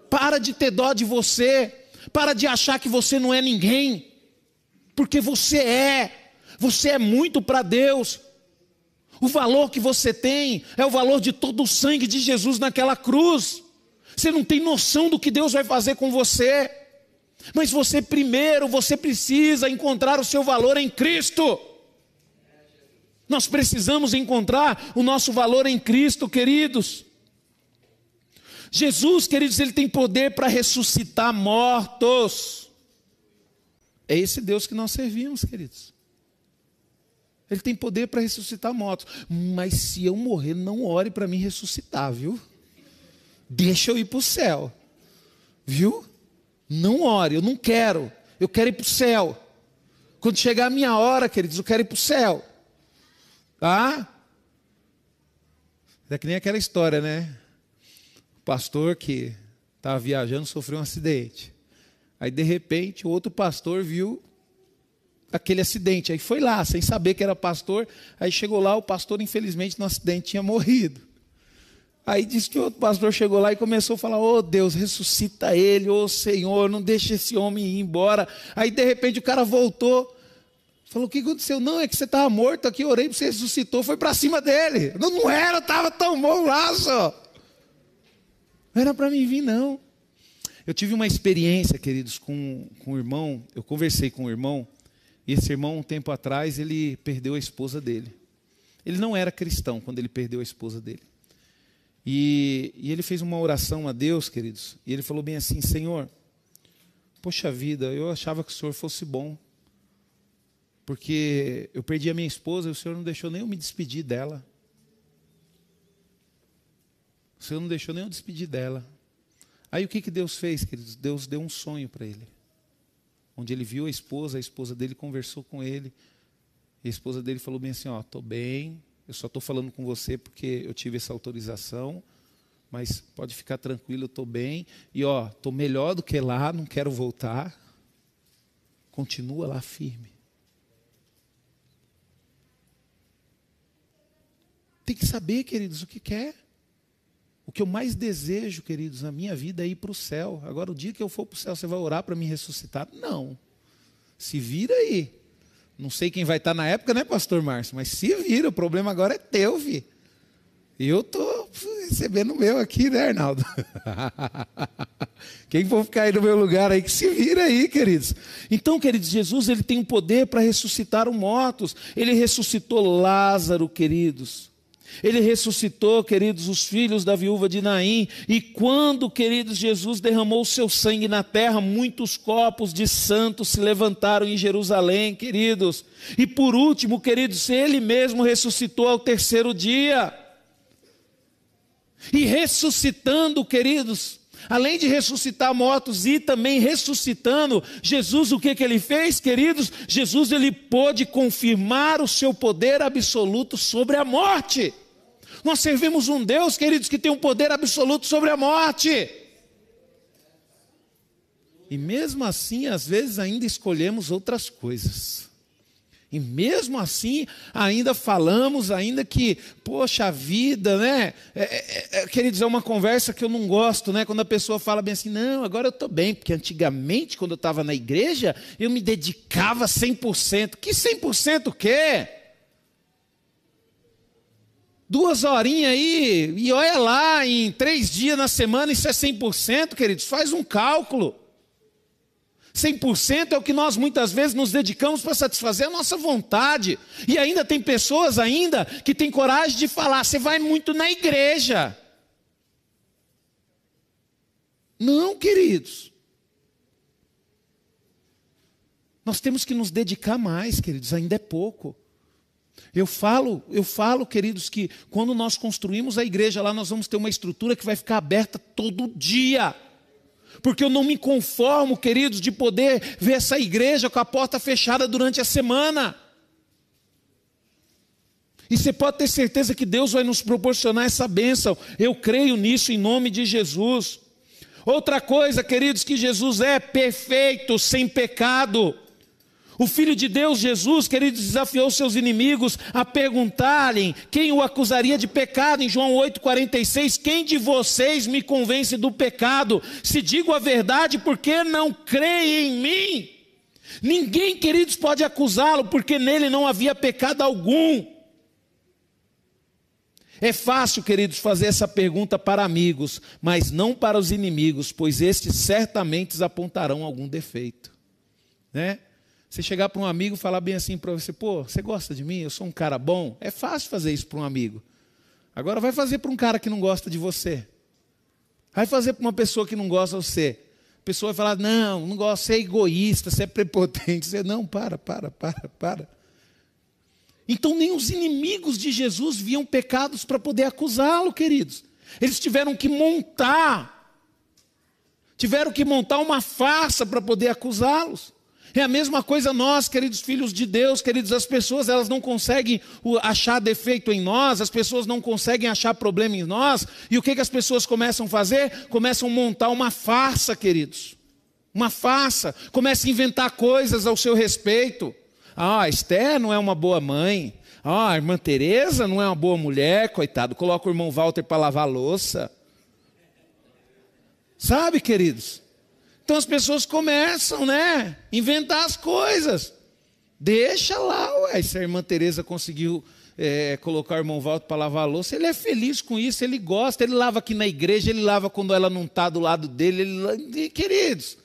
Para de ter dó de você. Para de achar que você não é ninguém. Porque você é. Você é muito para Deus. O valor que você tem é o valor de todo o sangue de Jesus naquela cruz. Você não tem noção do que Deus vai fazer com você. Mas você primeiro, você precisa encontrar o seu valor em Cristo. Nós precisamos encontrar o nosso valor em Cristo, queridos. Jesus, queridos, ele tem poder para ressuscitar mortos. É esse Deus que nós servimos, queridos. Ele tem poder para ressuscitar mortos. Mas se eu morrer, não ore para me ressuscitar, viu? Deixa eu ir para o céu. Viu? Não ore, eu não quero. Eu quero ir para o céu. Quando chegar a minha hora, queridos, eu quero ir para o céu. Tá? É que nem aquela história, né? O pastor que estava viajando sofreu um acidente. Aí, de repente, o outro pastor viu aquele acidente. Aí foi lá, sem saber que era pastor. Aí chegou lá, o pastor, infelizmente, no acidente tinha morrido. Aí disse que outro pastor chegou lá e começou a falar: Ô oh, Deus, ressuscita ele, ô oh, Senhor, não deixe esse homem ir embora. Aí de repente o cara voltou, falou: O que aconteceu? Não, é que você estava morto aqui, orei para você ressuscitou, foi para cima dele. Não, não era, estava tão bom lá só. Não era para mim vir, não. Eu tive uma experiência, queridos, com, com um irmão. Eu conversei com um irmão, e esse irmão, um tempo atrás, ele perdeu a esposa dele. Ele não era cristão quando ele perdeu a esposa dele. E, e ele fez uma oração a Deus, queridos, e ele falou bem assim: Senhor, poxa vida, eu achava que o Senhor fosse bom, porque eu perdi a minha esposa e o Senhor não deixou nem eu me despedir dela. O Senhor não deixou nem eu despedir dela. Aí o que, que Deus fez, queridos? Deus deu um sonho para ele. Onde ele viu a esposa, a esposa dele conversou com ele. E a esposa dele falou bem assim: Ó, estou bem, eu só estou falando com você porque eu tive essa autorização, mas pode ficar tranquilo, eu estou bem. E ó, estou melhor do que lá, não quero voltar. Continua lá firme. Tem que saber, queridos, o que quer. O que eu mais desejo, queridos, na minha vida é ir para o céu. Agora, o dia que eu for para o céu, você vai orar para me ressuscitar? Não. Se vira aí. Não sei quem vai estar na época, né, pastor Márcio? Mas se vira, o problema agora é teu, vi. Eu estou recebendo o meu aqui, né, Arnaldo? Quem for ficar aí no meu lugar aí, que se vira aí, queridos. Então, queridos, Jesus ele tem o poder para ressuscitar os mortos. Ele ressuscitou Lázaro, queridos. Ele ressuscitou, queridos, os filhos da viúva de Naim. E quando, queridos, Jesus derramou o seu sangue na terra, muitos corpos de santos se levantaram em Jerusalém, queridos. E por último, queridos, ele mesmo ressuscitou ao terceiro dia. E ressuscitando, queridos, além de ressuscitar mortos e também ressuscitando, Jesus o que que ele fez, queridos? Jesus ele pôde confirmar o seu poder absoluto sobre a morte. Nós servimos um Deus, queridos, que tem um poder absoluto sobre a morte. E mesmo assim, às vezes ainda escolhemos outras coisas. E mesmo assim, ainda falamos, ainda que, poxa vida, né? É, é, é, queridos, é uma conversa que eu não gosto, né? Quando a pessoa fala bem assim, não, agora eu estou bem, porque antigamente, quando eu estava na igreja, eu me dedicava 100%. Que 100% o quê? Duas horinhas aí, e olha lá, em três dias na semana, isso é 100%, queridos, faz um cálculo. 100% é o que nós muitas vezes nos dedicamos para satisfazer a nossa vontade. E ainda tem pessoas ainda que têm coragem de falar, você vai muito na igreja. Não, queridos. Nós temos que nos dedicar mais, queridos, ainda é pouco. Eu falo, eu falo, queridos, que quando nós construímos a igreja lá, nós vamos ter uma estrutura que vai ficar aberta todo dia. Porque eu não me conformo, queridos, de poder ver essa igreja com a porta fechada durante a semana. E você pode ter certeza que Deus vai nos proporcionar essa bênção. Eu creio nisso em nome de Jesus. Outra coisa, queridos, que Jesus é perfeito, sem pecado. O Filho de Deus, Jesus, queridos, desafiou seus inimigos a perguntarem quem o acusaria de pecado. Em João 8,46: Quem de vocês me convence do pecado? Se digo a verdade, por que não creem em mim? Ninguém, queridos, pode acusá-lo, porque nele não havia pecado algum. É fácil, queridos, fazer essa pergunta para amigos, mas não para os inimigos, pois estes certamente apontarão algum defeito. Né? Você chegar para um amigo e falar bem assim para você, pô, você gosta de mim? Eu sou um cara bom? É fácil fazer isso para um amigo. Agora vai fazer para um cara que não gosta de você. Vai fazer para uma pessoa que não gosta de você. A pessoa vai falar, não, não gosta, você é egoísta, você é prepotente. Você, não, para, para, para, para. Então nem os inimigos de Jesus viam pecados para poder acusá-lo, queridos. Eles tiveram que montar, tiveram que montar uma farsa para poder acusá-los. É a mesma coisa nós, queridos filhos de Deus, queridos, as pessoas elas não conseguem achar defeito em nós, as pessoas não conseguem achar problema em nós, e o que, que as pessoas começam a fazer? Começam a montar uma farsa, queridos. Uma farsa, começam a inventar coisas ao seu respeito. Ah, a Esther não é uma boa mãe. Ah, a irmã Teresa não é uma boa mulher, coitado. Coloca o irmão Walter para lavar louça. Sabe, queridos? Então as pessoas começam, né, inventar as coisas. Deixa lá, ué, se a irmã Teresa conseguiu é, colocar o irmão Walter para lavar a louça, ele é feliz com isso, ele gosta, ele lava aqui na igreja, ele lava quando ela não está do lado dele, ele, queridos.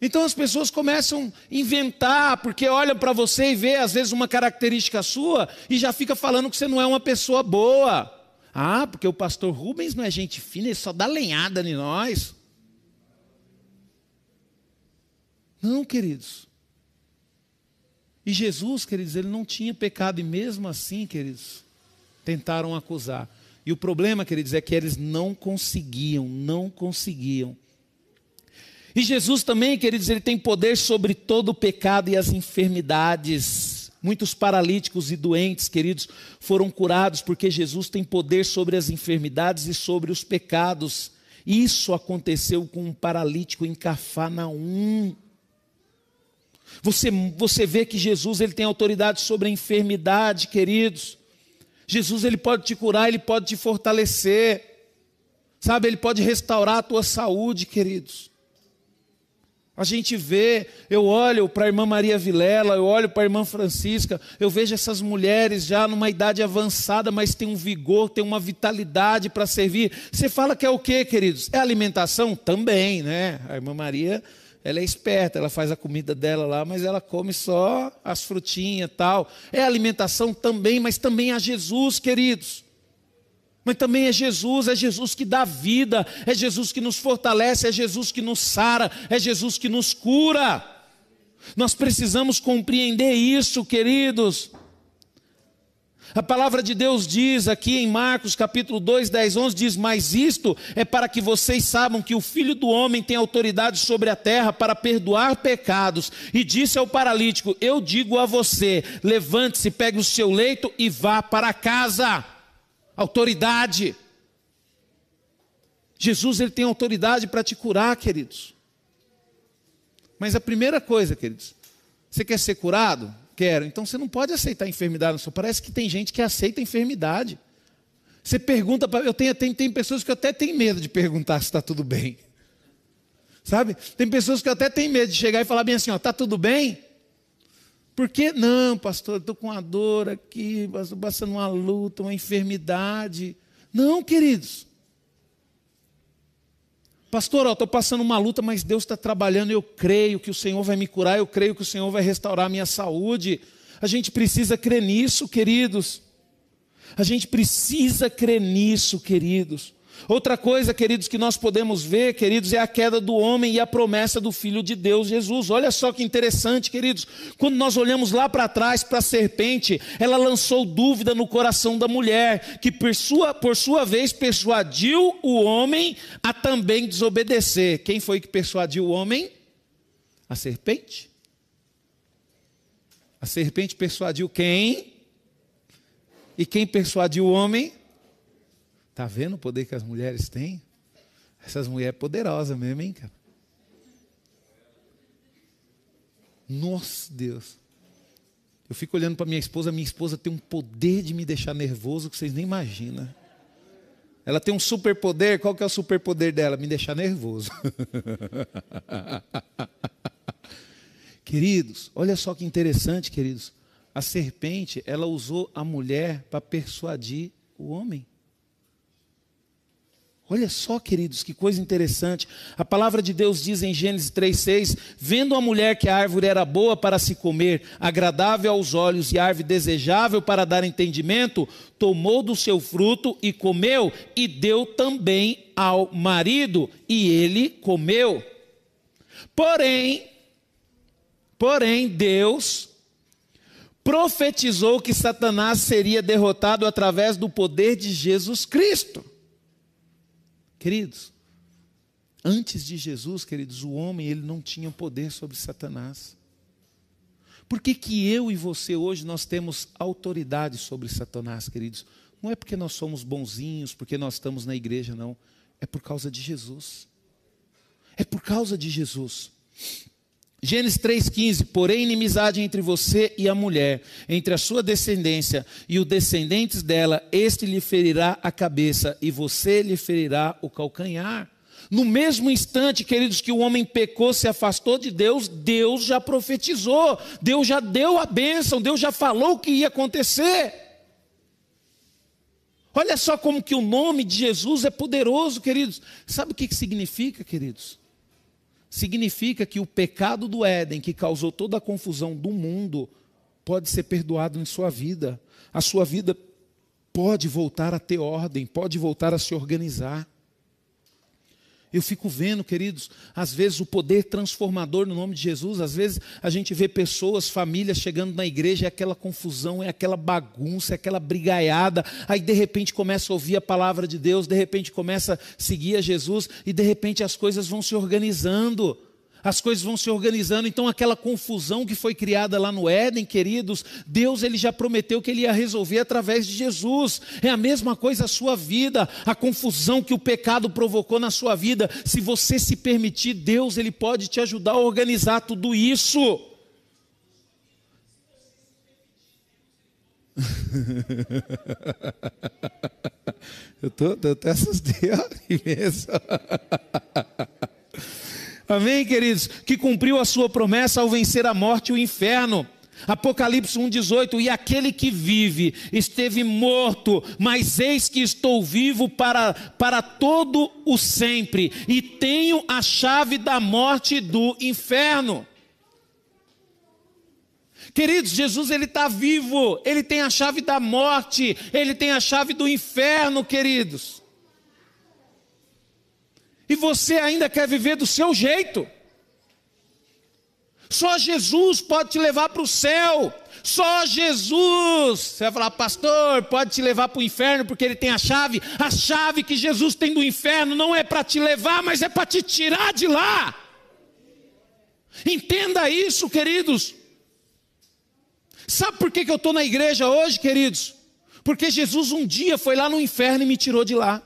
Então as pessoas começam a inventar, porque olham para você e vê às vezes uma característica sua e já fica falando que você não é uma pessoa boa. Ah, porque o pastor Rubens não é gente fina, ele só dá lenhada em nós. Não, queridos. E Jesus, queridos, ele não tinha pecado, e mesmo assim, queridos, tentaram acusar. E o problema, queridos, é que eles não conseguiam, não conseguiam. E Jesus também, queridos, ele tem poder sobre todo o pecado e as enfermidades. Muitos paralíticos e doentes, queridos, foram curados porque Jesus tem poder sobre as enfermidades e sobre os pecados. Isso aconteceu com um paralítico em Cafarnaum. Você, você vê que Jesus ele tem autoridade sobre a enfermidade, queridos. Jesus ele pode te curar, ele pode te fortalecer. Sabe, ele pode restaurar a tua saúde, queridos. A gente vê, eu olho para a irmã Maria Vilela, eu olho para a irmã Francisca, eu vejo essas mulheres já numa idade avançada, mas tem um vigor, tem uma vitalidade para servir. Você fala que é o que, queridos? É alimentação? Também, né? A irmã Maria, ela é esperta, ela faz a comida dela lá, mas ela come só as frutinhas e tal. É alimentação também, mas também a Jesus, queridos. Mas também é Jesus, é Jesus que dá vida, é Jesus que nos fortalece, é Jesus que nos sara, é Jesus que nos cura. Nós precisamos compreender isso, queridos. A palavra de Deus diz aqui em Marcos capítulo 2, 10, 11, diz, mas isto é para que vocês saibam que o Filho do Homem tem autoridade sobre a terra para perdoar pecados. E disse ao paralítico, eu digo a você, levante-se, pegue o seu leito e vá para casa autoridade. Jesus ele tem autoridade para te curar, queridos. Mas a primeira coisa, queridos, você quer ser curado? Quero. Então você não pode aceitar a enfermidade. Só parece que tem gente que aceita a enfermidade. Você pergunta para. Eu tenho, tem, tem pessoas que até tenho medo de perguntar se está tudo bem. Sabe? Tem pessoas que até tenho medo de chegar e falar bem assim: ó, está tudo bem? Por que não, pastor? Estou com uma dor aqui, estou passando uma luta, uma enfermidade. Não, queridos. Pastor, estou passando uma luta, mas Deus está trabalhando. Eu creio que o Senhor vai me curar, eu creio que o Senhor vai restaurar a minha saúde. A gente precisa crer nisso, queridos. A gente precisa crer nisso, queridos. Outra coisa, queridos, que nós podemos ver, queridos, é a queda do homem e a promessa do Filho de Deus, Jesus. Olha só que interessante, queridos. Quando nós olhamos lá para trás para a serpente, ela lançou dúvida no coração da mulher, que por sua, por sua vez persuadiu o homem a também desobedecer. Quem foi que persuadiu o homem? A serpente. A serpente persuadiu quem? E quem persuadiu o homem? Está vendo o poder que as mulheres têm? Essas mulheres poderosas mesmo, hein, cara? Nossa, Deus. Eu fico olhando para minha esposa, minha esposa tem um poder de me deixar nervoso que vocês nem imaginam. Ela tem um superpoder, qual que é o superpoder dela? Me deixar nervoso. queridos, olha só que interessante, queridos. A serpente, ela usou a mulher para persuadir o homem. Olha só, queridos, que coisa interessante. A palavra de Deus diz em Gênesis 3,6: Vendo a mulher que a árvore era boa para se comer, agradável aos olhos e árvore desejável para dar entendimento, tomou do seu fruto e comeu, e deu também ao marido, e ele comeu. Porém, porém, Deus profetizou que Satanás seria derrotado através do poder de Jesus Cristo. Queridos, antes de Jesus, queridos, o homem ele não tinha poder sobre Satanás. Por que, que eu e você hoje nós temos autoridade sobre Satanás, queridos? Não é porque nós somos bonzinhos, porque nós estamos na igreja, não. É por causa de Jesus. É por causa de Jesus. Gênesis 3,15: Porém, inimizade entre você e a mulher, entre a sua descendência e os descendentes dela, este lhe ferirá a cabeça e você lhe ferirá o calcanhar. No mesmo instante, queridos, que o homem pecou, se afastou de Deus, Deus já profetizou, Deus já deu a bênção, Deus já falou o que ia acontecer. Olha só como que o nome de Jesus é poderoso, queridos. Sabe o que significa, queridos? Significa que o pecado do Éden, que causou toda a confusão do mundo, pode ser perdoado em sua vida. A sua vida pode voltar a ter ordem, pode voltar a se organizar. Eu fico vendo, queridos, às vezes o poder transformador no nome de Jesus, às vezes a gente vê pessoas, famílias chegando na igreja, é aquela confusão, é aquela bagunça, é aquela brigaiada, aí de repente começa a ouvir a palavra de Deus, de repente começa a seguir a Jesus e de repente as coisas vão se organizando as coisas vão se organizando, então aquela confusão que foi criada lá no Éden, queridos, Deus ele já prometeu que ele ia resolver através de Jesus. É a mesma coisa a sua vida, a confusão que o pecado provocou na sua vida. Se você se permitir, Deus ele pode te ajudar a organizar tudo isso. eu tô, eu até assustei imenso. Amém, queridos? Que cumpriu a sua promessa ao vencer a morte e o inferno. Apocalipse 1,18: E aquele que vive esteve morto, mas eis que estou vivo para, para todo o sempre, e tenho a chave da morte e do inferno. Queridos, Jesus ele está vivo, ele tem a chave da morte, ele tem a chave do inferno, queridos e você ainda quer viver do seu jeito. Só Jesus pode te levar para o céu. Só Jesus. Você vai falar, pastor, pode te levar para o inferno porque ele tem a chave. A chave que Jesus tem do inferno não é para te levar, mas é para te tirar de lá. Entenda isso, queridos. Sabe por que, que eu estou na igreja hoje, queridos? Porque Jesus um dia foi lá no inferno e me tirou de lá.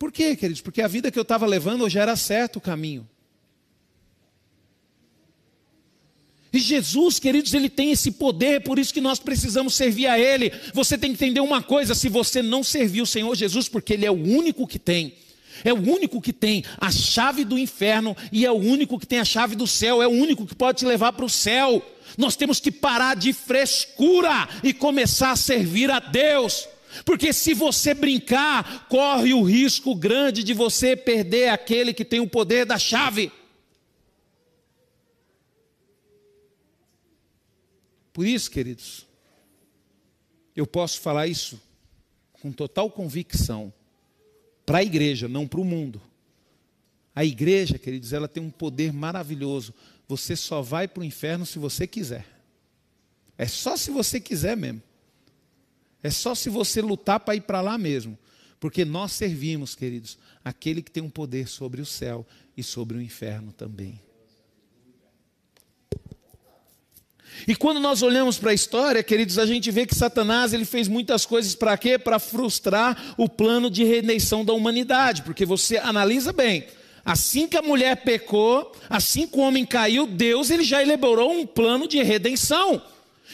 Por quê, queridos? Porque a vida que eu estava levando já era certo o caminho. E Jesus, queridos, ele tem esse poder, por isso que nós precisamos servir a Ele. Você tem que entender uma coisa: se você não servir o Senhor Jesus, porque Ele é o único que tem, é o único que tem a chave do inferno e é o único que tem a chave do céu, é o único que pode te levar para o céu. Nós temos que parar de frescura e começar a servir a Deus. Porque se você brincar, corre o risco grande de você perder aquele que tem o poder da chave. Por isso, queridos, eu posso falar isso com total convicção, para a igreja, não para o mundo. A igreja, queridos, ela tem um poder maravilhoso. Você só vai para o inferno se você quiser. É só se você quiser mesmo. É só se você lutar para ir para lá mesmo. Porque nós servimos, queridos, aquele que tem um poder sobre o céu e sobre o inferno também. E quando nós olhamos para a história, queridos, a gente vê que Satanás ele fez muitas coisas para quê? Para frustrar o plano de redenção da humanidade. Porque você analisa bem, assim que a mulher pecou, assim que o homem caiu, Deus ele já elaborou um plano de redenção.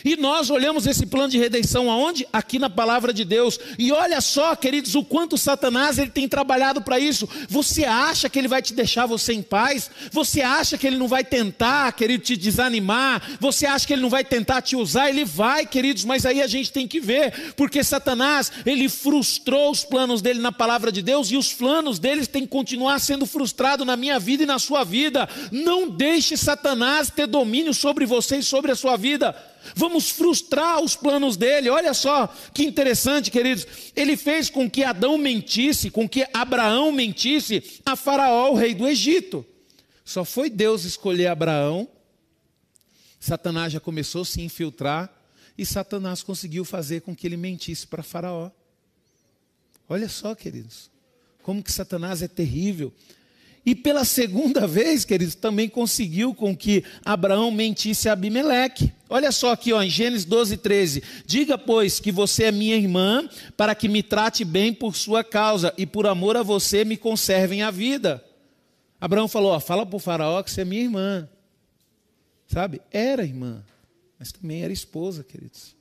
E nós olhamos esse plano de redenção aonde? Aqui na palavra de Deus. E olha só, queridos, o quanto Satanás ele tem trabalhado para isso. Você acha que ele vai te deixar você em paz? Você acha que ele não vai tentar, querido, te desanimar? Você acha que ele não vai tentar te usar? Ele vai, queridos, mas aí a gente tem que ver, porque Satanás, ele frustrou os planos dele na palavra de Deus e os planos deles têm que continuar sendo frustrados na minha vida e na sua vida. Não deixe Satanás ter domínio sobre você e sobre a sua vida. Vamos frustrar os planos dele. Olha só que interessante, queridos. Ele fez com que Adão mentisse, com que Abraão mentisse a Faraó, o rei do Egito. Só foi Deus escolher Abraão. Satanás já começou a se infiltrar e Satanás conseguiu fazer com que ele mentisse para Faraó. Olha só, queridos, como que Satanás é terrível. E pela segunda vez, queridos, também conseguiu com que Abraão mentisse a Abimeleque. Olha só aqui, ó, em Gênesis 12, 13. Diga, pois, que você é minha irmã, para que me trate bem por sua causa, e por amor a você me conservem a vida. Abraão falou: ó, fala para o faraó que você é minha irmã. Sabe? Era irmã, mas também era esposa, queridos.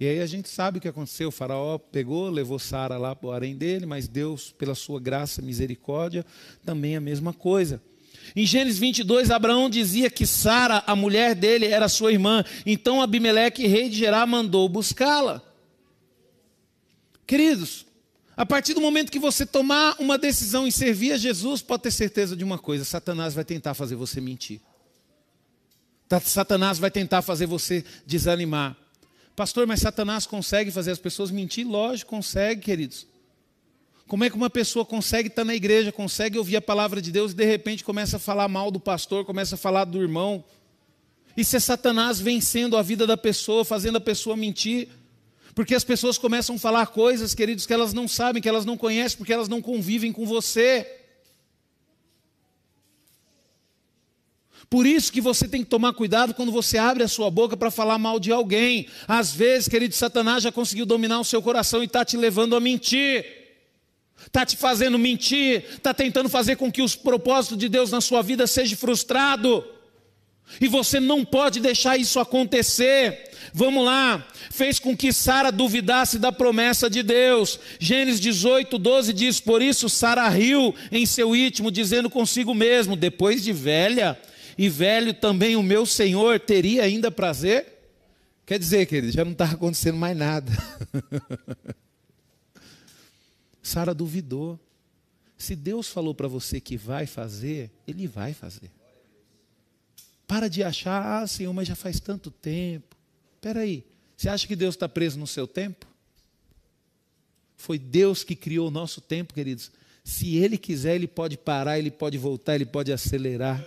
E aí a gente sabe o que aconteceu. O faraó pegou, levou Sara lá para o harém dele, mas Deus, pela sua graça e misericórdia, também a mesma coisa. Em Gênesis 22, Abraão dizia que Sara, a mulher dele, era sua irmã. Então Abimeleque, rei de Gerá, mandou buscá-la. Queridos, a partir do momento que você tomar uma decisão em servir a Jesus, pode ter certeza de uma coisa: Satanás vai tentar fazer você mentir. Satanás vai tentar fazer você desanimar. Pastor, mas Satanás consegue fazer as pessoas mentir? Lógico, consegue, queridos. Como é que uma pessoa consegue estar na igreja, consegue ouvir a palavra de Deus e de repente começa a falar mal do pastor, começa a falar do irmão? Isso é Satanás vencendo a vida da pessoa, fazendo a pessoa mentir. Porque as pessoas começam a falar coisas, queridos, que elas não sabem, que elas não conhecem, porque elas não convivem com você. Por isso que você tem que tomar cuidado quando você abre a sua boca para falar mal de alguém. Às vezes, querido, Satanás já conseguiu dominar o seu coração e está te levando a mentir. Está te fazendo mentir, está tentando fazer com que os propósitos de Deus na sua vida sejam frustrados. E você não pode deixar isso acontecer. Vamos lá. Fez com que Sara duvidasse da promessa de Deus. Gênesis 18, 12 diz: Por isso Sara riu em seu íntimo, dizendo consigo mesmo: Depois de velha, e velho também o meu Senhor teria ainda prazer? Quer dizer, querido, já não está acontecendo mais nada. Sara duvidou. Se Deus falou para você que vai fazer, Ele vai fazer. Para de achar, ah, Senhor, mas já faz tanto tempo. Espera aí, você acha que Deus está preso no seu tempo? Foi Deus que criou o nosso tempo, queridos. Se Ele quiser, Ele pode parar, Ele pode voltar, Ele pode acelerar.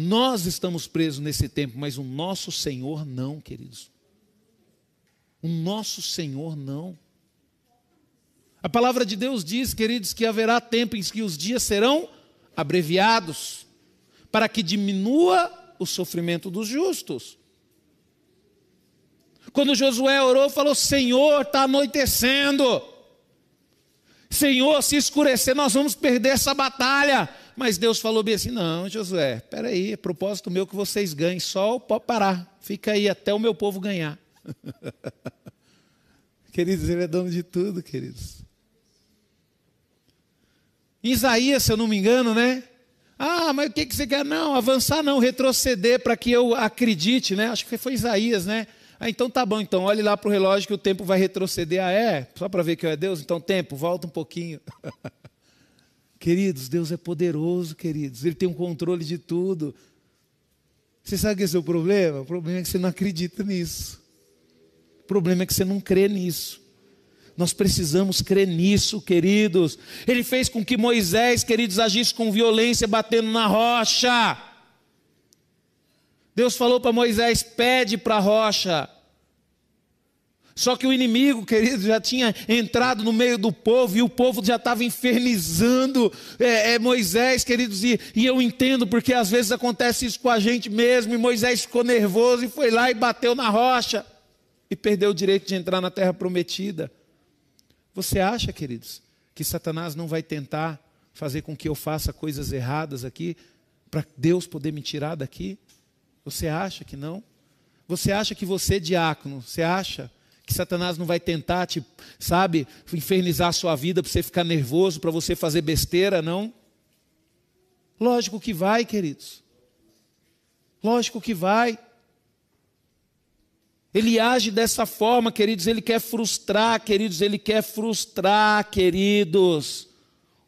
Nós estamos presos nesse tempo, mas o nosso Senhor não, queridos. O nosso Senhor não. A palavra de Deus diz, queridos, que haverá tempo em que os dias serão abreviados, para que diminua o sofrimento dos justos. Quando Josué orou, falou: Senhor, está anoitecendo. Senhor, se escurecer, nós vamos perder essa batalha. Mas Deus falou bem assim: não, Josué, peraí, é propósito meu que vocês ganhem sol, pode parar, fica aí até o meu povo ganhar. queridos, ele é dono de tudo, queridos. Isaías, se eu não me engano, né? Ah, mas o que, que você quer? Não, avançar não, retroceder para que eu acredite, né? Acho que foi Isaías, né? Ah, então tá bom, então olhe lá para o relógio que o tempo vai retroceder. Ah, é? Só para ver que eu é Deus? Então, tempo, volta um pouquinho. Queridos, Deus é poderoso, queridos. Ele tem um controle de tudo. Você sabe que é o problema? O problema é que você não acredita nisso. O problema é que você não crê nisso. Nós precisamos crer nisso, queridos. Ele fez com que Moisés, queridos, agisse com violência, batendo na rocha. Deus falou para Moisés: pede para a rocha. Só que o inimigo, querido, já tinha entrado no meio do povo e o povo já estava infernizando é, é, Moisés, queridos. E, e eu entendo porque às vezes acontece isso com a gente mesmo. E Moisés ficou nervoso e foi lá e bateu na rocha e perdeu o direito de entrar na terra prometida. Você acha, queridos, que Satanás não vai tentar fazer com que eu faça coisas erradas aqui para Deus poder me tirar daqui? Você acha que não? Você acha que você, diácono, você acha que Satanás não vai tentar te, sabe, infernizar a sua vida para você ficar nervoso, para você fazer besteira, não? Lógico que vai, queridos. Lógico que vai. Ele age dessa forma, queridos, ele quer frustrar, queridos, ele quer frustrar, queridos,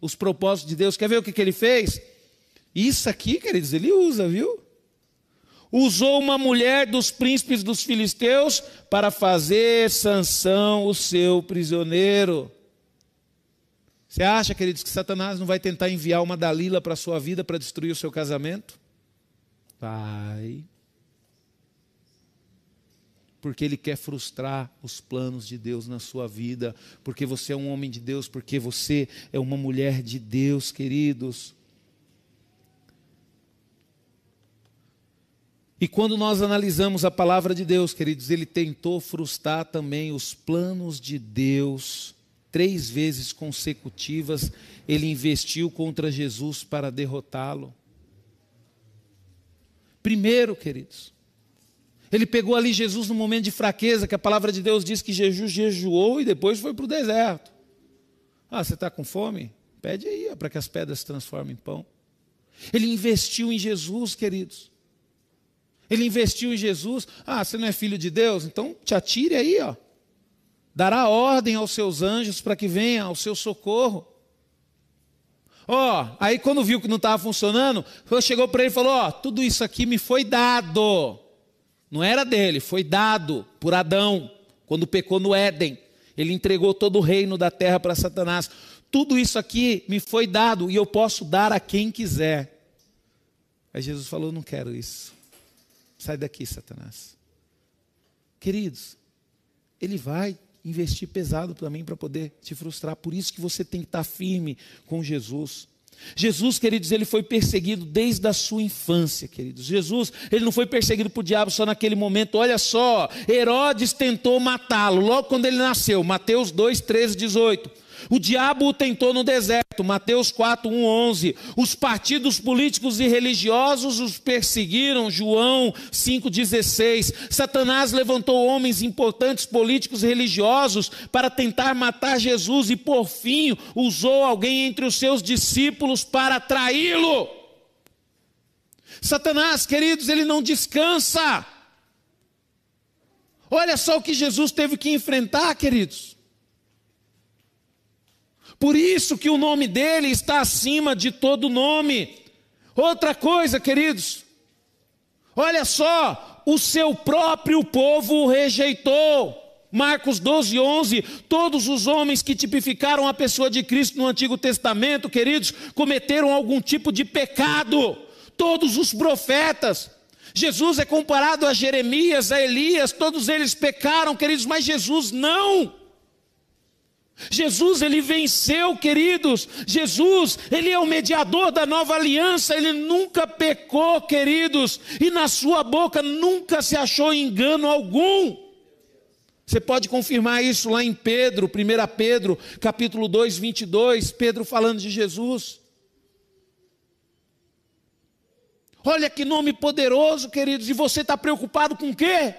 os propósitos de Deus. Quer ver o que, que ele fez? Isso aqui, queridos, ele usa, viu? Usou uma mulher dos príncipes dos filisteus para fazer Sansão o seu prisioneiro. Você acha, queridos, que Satanás não vai tentar enviar uma Dalila para a sua vida para destruir o seu casamento? Vai. Porque ele quer frustrar os planos de Deus na sua vida, porque você é um homem de Deus, porque você é uma mulher de Deus, queridos. E quando nós analisamos a palavra de Deus, queridos, ele tentou frustrar também os planos de Deus. Três vezes consecutivas ele investiu contra Jesus para derrotá-lo. Primeiro, queridos, ele pegou ali Jesus no momento de fraqueza, que a palavra de Deus diz que Jesus jejuou e depois foi para o deserto. Ah, você está com fome? Pede aí para que as pedras se transformem em pão. Ele investiu em Jesus, queridos. Ele investiu em Jesus. Ah, você não é filho de Deus? Então te atire aí, ó. Dará ordem aos seus anjos para que venham ao seu socorro. Ó, oh, aí quando viu que não estava funcionando, chegou para ele e falou: Ó, oh, tudo isso aqui me foi dado. Não era dele, foi dado por Adão, quando pecou no Éden. Ele entregou todo o reino da terra para Satanás. Tudo isso aqui me foi dado e eu posso dar a quem quiser. Aí Jesus falou: Não quero isso. Sai daqui, Satanás. Queridos, ele vai investir pesado também para poder te frustrar. Por isso que você tem que estar firme com Jesus. Jesus, queridos, ele foi perseguido desde a sua infância, queridos. Jesus, ele não foi perseguido por diabo só naquele momento. Olha só, Herodes tentou matá-lo logo quando ele nasceu. Mateus 2, 13, 18. O diabo o tentou no deserto, Mateus 4, 1, 11. Os partidos políticos e religiosos os perseguiram, João 5, 16. Satanás levantou homens importantes políticos e religiosos para tentar matar Jesus e, por fim, usou alguém entre os seus discípulos para traí-lo. Satanás, queridos, ele não descansa. Olha só o que Jesus teve que enfrentar, queridos. Por isso que o nome dele está acima de todo nome. Outra coisa, queridos, olha só, o seu próprio povo o rejeitou. Marcos 12, 11, todos os homens que tipificaram a pessoa de Cristo no Antigo Testamento, queridos, cometeram algum tipo de pecado. Todos os profetas. Jesus é comparado a Jeremias, a Elias, todos eles pecaram, queridos, mas Jesus não. Jesus, ele venceu, queridos. Jesus, ele é o mediador da nova aliança, ele nunca pecou, queridos, e na sua boca nunca se achou engano algum. Você pode confirmar isso lá em Pedro, 1 Pedro, capítulo 2, 22, Pedro falando de Jesus. Olha que nome poderoso, queridos, e você está preocupado com o quê?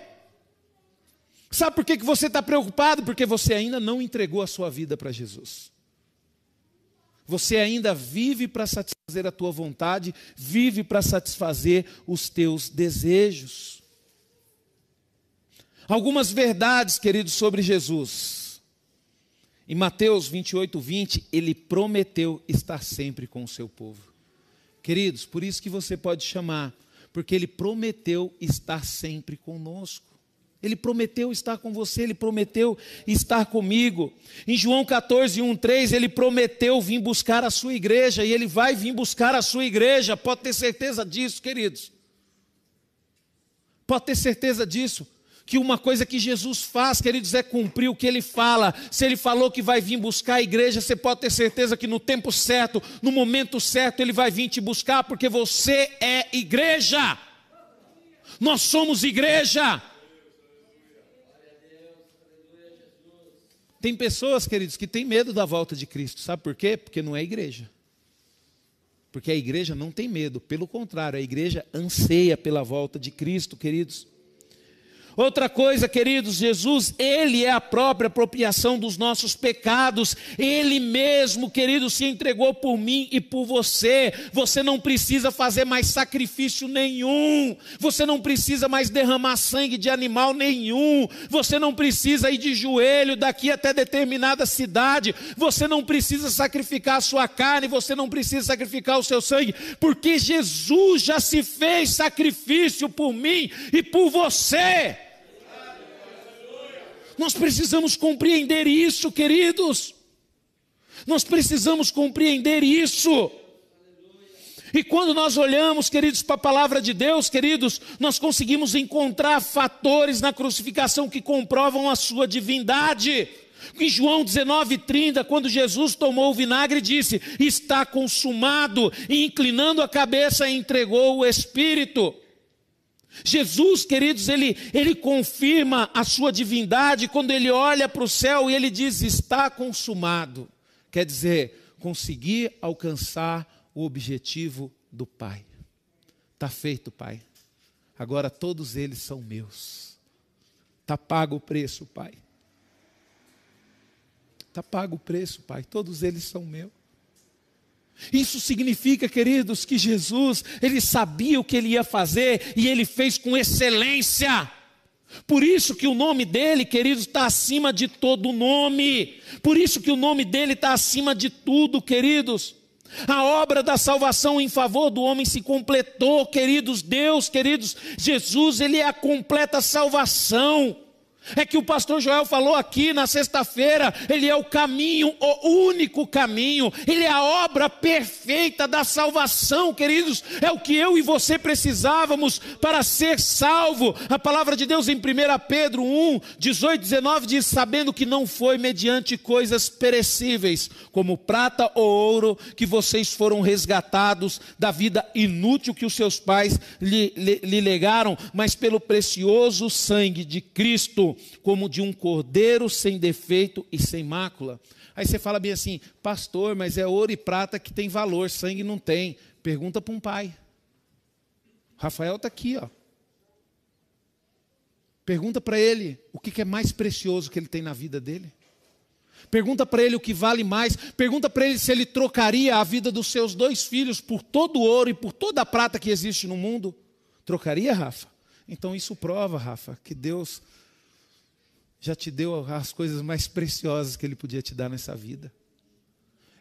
Sabe por que, que você está preocupado? Porque você ainda não entregou a sua vida para Jesus. Você ainda vive para satisfazer a tua vontade, vive para satisfazer os teus desejos. Algumas verdades, queridos, sobre Jesus. Em Mateus 28, 20, ele prometeu estar sempre com o seu povo. Queridos, por isso que você pode chamar Porque ele prometeu estar sempre conosco. Ele prometeu estar com você, ele prometeu estar comigo. Em João 14, 1, 3, ele prometeu vir buscar a sua igreja, e ele vai vir buscar a sua igreja, pode ter certeza disso, queridos. Pode ter certeza disso. Que uma coisa que Jesus faz, queridos, é cumprir o que ele fala. Se ele falou que vai vir buscar a igreja, você pode ter certeza que no tempo certo, no momento certo, ele vai vir te buscar, porque você é igreja. Nós somos igreja. Tem pessoas, queridos, que têm medo da volta de Cristo. Sabe por quê? Porque não é igreja. Porque a igreja não tem medo, pelo contrário, a igreja anseia pela volta de Cristo, queridos. Outra coisa, queridos, Jesus, Ele é a própria apropriação dos nossos pecados, Ele mesmo, querido, se entregou por mim e por você. Você não precisa fazer mais sacrifício nenhum, você não precisa mais derramar sangue de animal nenhum, você não precisa ir de joelho daqui até determinada cidade, você não precisa sacrificar a sua carne, você não precisa sacrificar o seu sangue, porque Jesus já se fez sacrifício por mim e por você. Nós precisamos compreender isso, queridos. Nós precisamos compreender isso. E quando nós olhamos, queridos, para a palavra de Deus, queridos, nós conseguimos encontrar fatores na crucificação que comprovam a sua divindade. Em João 19,30, quando Jesus tomou o vinagre, disse: Está consumado, e inclinando a cabeça, entregou o Espírito. Jesus, queridos, ele, ele confirma a sua divindade quando ele olha para o céu e ele diz: está consumado. Quer dizer, conseguir alcançar o objetivo do Pai. Está feito, Pai. Agora todos eles são meus. Está pago o preço, Pai. Está pago o preço, Pai. Todos eles são meus. Isso significa, queridos, que Jesus, ele sabia o que ele ia fazer e ele fez com excelência. Por isso que o nome dele, queridos, está acima de todo nome. Por isso que o nome dele está acima de tudo, queridos. A obra da salvação em favor do homem se completou, queridos. Deus, queridos, Jesus, ele é a completa salvação. É que o pastor Joel falou aqui na sexta-feira, ele é o caminho, o único caminho, ele é a obra perfeita da salvação, queridos. É o que eu e você precisávamos para ser salvo. A palavra de Deus em 1 Pedro 1, 18, 19 diz: Sabendo que não foi mediante coisas perecíveis, como prata ou ouro, que vocês foram resgatados da vida inútil que os seus pais lhe, lhe, lhe legaram, mas pelo precioso sangue de Cristo como de um cordeiro sem defeito e sem mácula. Aí você fala bem assim, pastor, mas é ouro e prata que tem valor, sangue não tem. Pergunta para um pai. Rafael está aqui, ó. Pergunta para ele o que é mais precioso que ele tem na vida dele. Pergunta para ele o que vale mais. Pergunta para ele se ele trocaria a vida dos seus dois filhos por todo o ouro e por toda a prata que existe no mundo. Trocaria, Rafa? Então isso prova, Rafa, que Deus já te deu as coisas mais preciosas que Ele podia te dar nessa vida.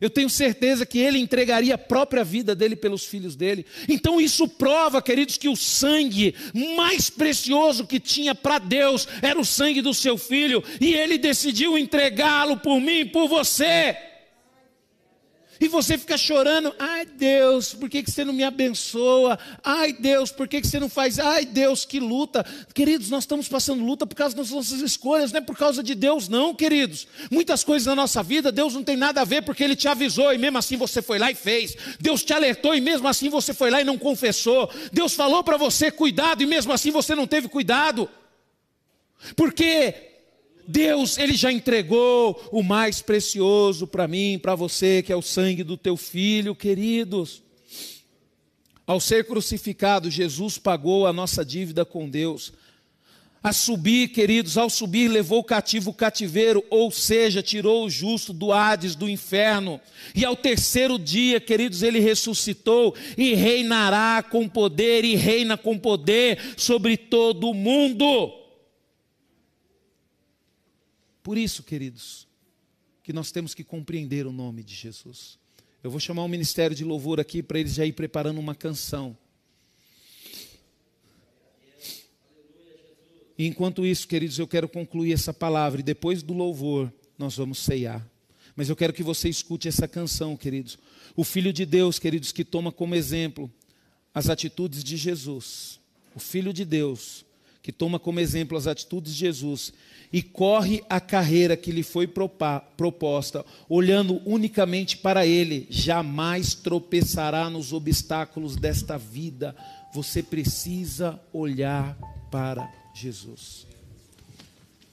Eu tenho certeza que ele entregaria a própria vida dele pelos filhos dele. Então isso prova, queridos, que o sangue mais precioso que tinha para Deus era o sangue do seu filho, e ele decidiu entregá-lo por mim e por você. E você fica chorando, ai Deus, por que, que você não me abençoa? Ai Deus, por que, que você não faz? Ai Deus, que luta. Queridos, nós estamos passando luta por causa das nossas escolhas, não é por causa de Deus, não, queridos. Muitas coisas na nossa vida, Deus não tem nada a ver porque Ele te avisou e mesmo assim você foi lá e fez. Deus te alertou e mesmo assim você foi lá e não confessou. Deus falou para você cuidado e mesmo assim você não teve cuidado. Porque Deus, ele já entregou o mais precioso para mim, para você, que é o sangue do teu filho, queridos. Ao ser crucificado, Jesus pagou a nossa dívida com Deus. A subir, queridos, ao subir, levou cativo o cativeiro, ou seja, tirou o justo do Hades, do inferno. E ao terceiro dia, queridos, ele ressuscitou e reinará com poder, e reina com poder sobre todo o mundo. Por isso, queridos, que nós temos que compreender o nome de Jesus. Eu vou chamar o um ministério de louvor aqui para eles já ir preparando uma canção. E enquanto isso, queridos, eu quero concluir essa palavra e depois do louvor nós vamos ceiar. Mas eu quero que você escute essa canção, queridos. O Filho de Deus, queridos, que toma como exemplo as atitudes de Jesus. O Filho de Deus que toma como exemplo as atitudes de Jesus e corre a carreira que lhe foi proposta, olhando unicamente para Ele, jamais tropeçará nos obstáculos desta vida. Você precisa olhar para Jesus.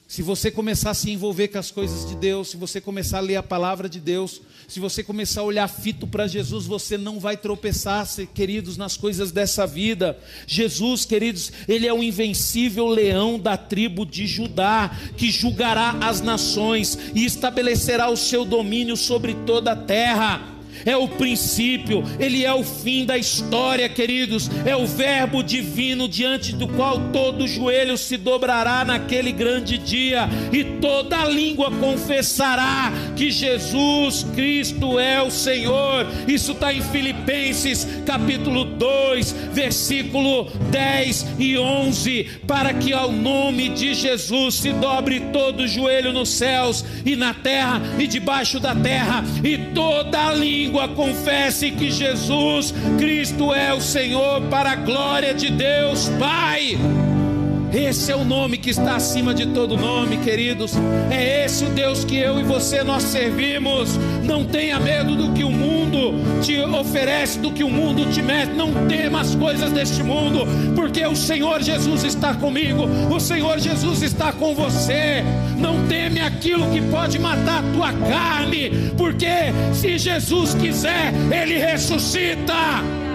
Se você começar a se envolver com as coisas de Deus, se você começar a ler a palavra de Deus, se você começar a olhar fito para Jesus, você não vai tropeçar, queridos, nas coisas dessa vida. Jesus, queridos, ele é o invencível leão da tribo de Judá, que julgará as nações e estabelecerá o seu domínio sobre toda a terra é o princípio, ele é o fim da história, queridos, é o Verbo divino diante do qual todo joelho se dobrará naquele grande dia e toda língua confessará que Jesus Cristo é o Senhor. Isso está em Filipenses capítulo 2, versículo 10 e 11: para que ao nome de Jesus se dobre todo joelho nos céus e na terra e debaixo da terra, e toda língua língua confesse que Jesus Cristo é o Senhor, para a glória de Deus Pai. Esse é o nome que está acima de todo nome, queridos. É esse o Deus que eu e você nós servimos. Não tenha medo do que o mundo te oferece, do que o mundo te mete. Não tema as coisas deste mundo, porque o Senhor Jesus está comigo. O Senhor Jesus está com você. Não teme aquilo que pode matar a tua carne, porque se Jesus quiser, ele ressuscita.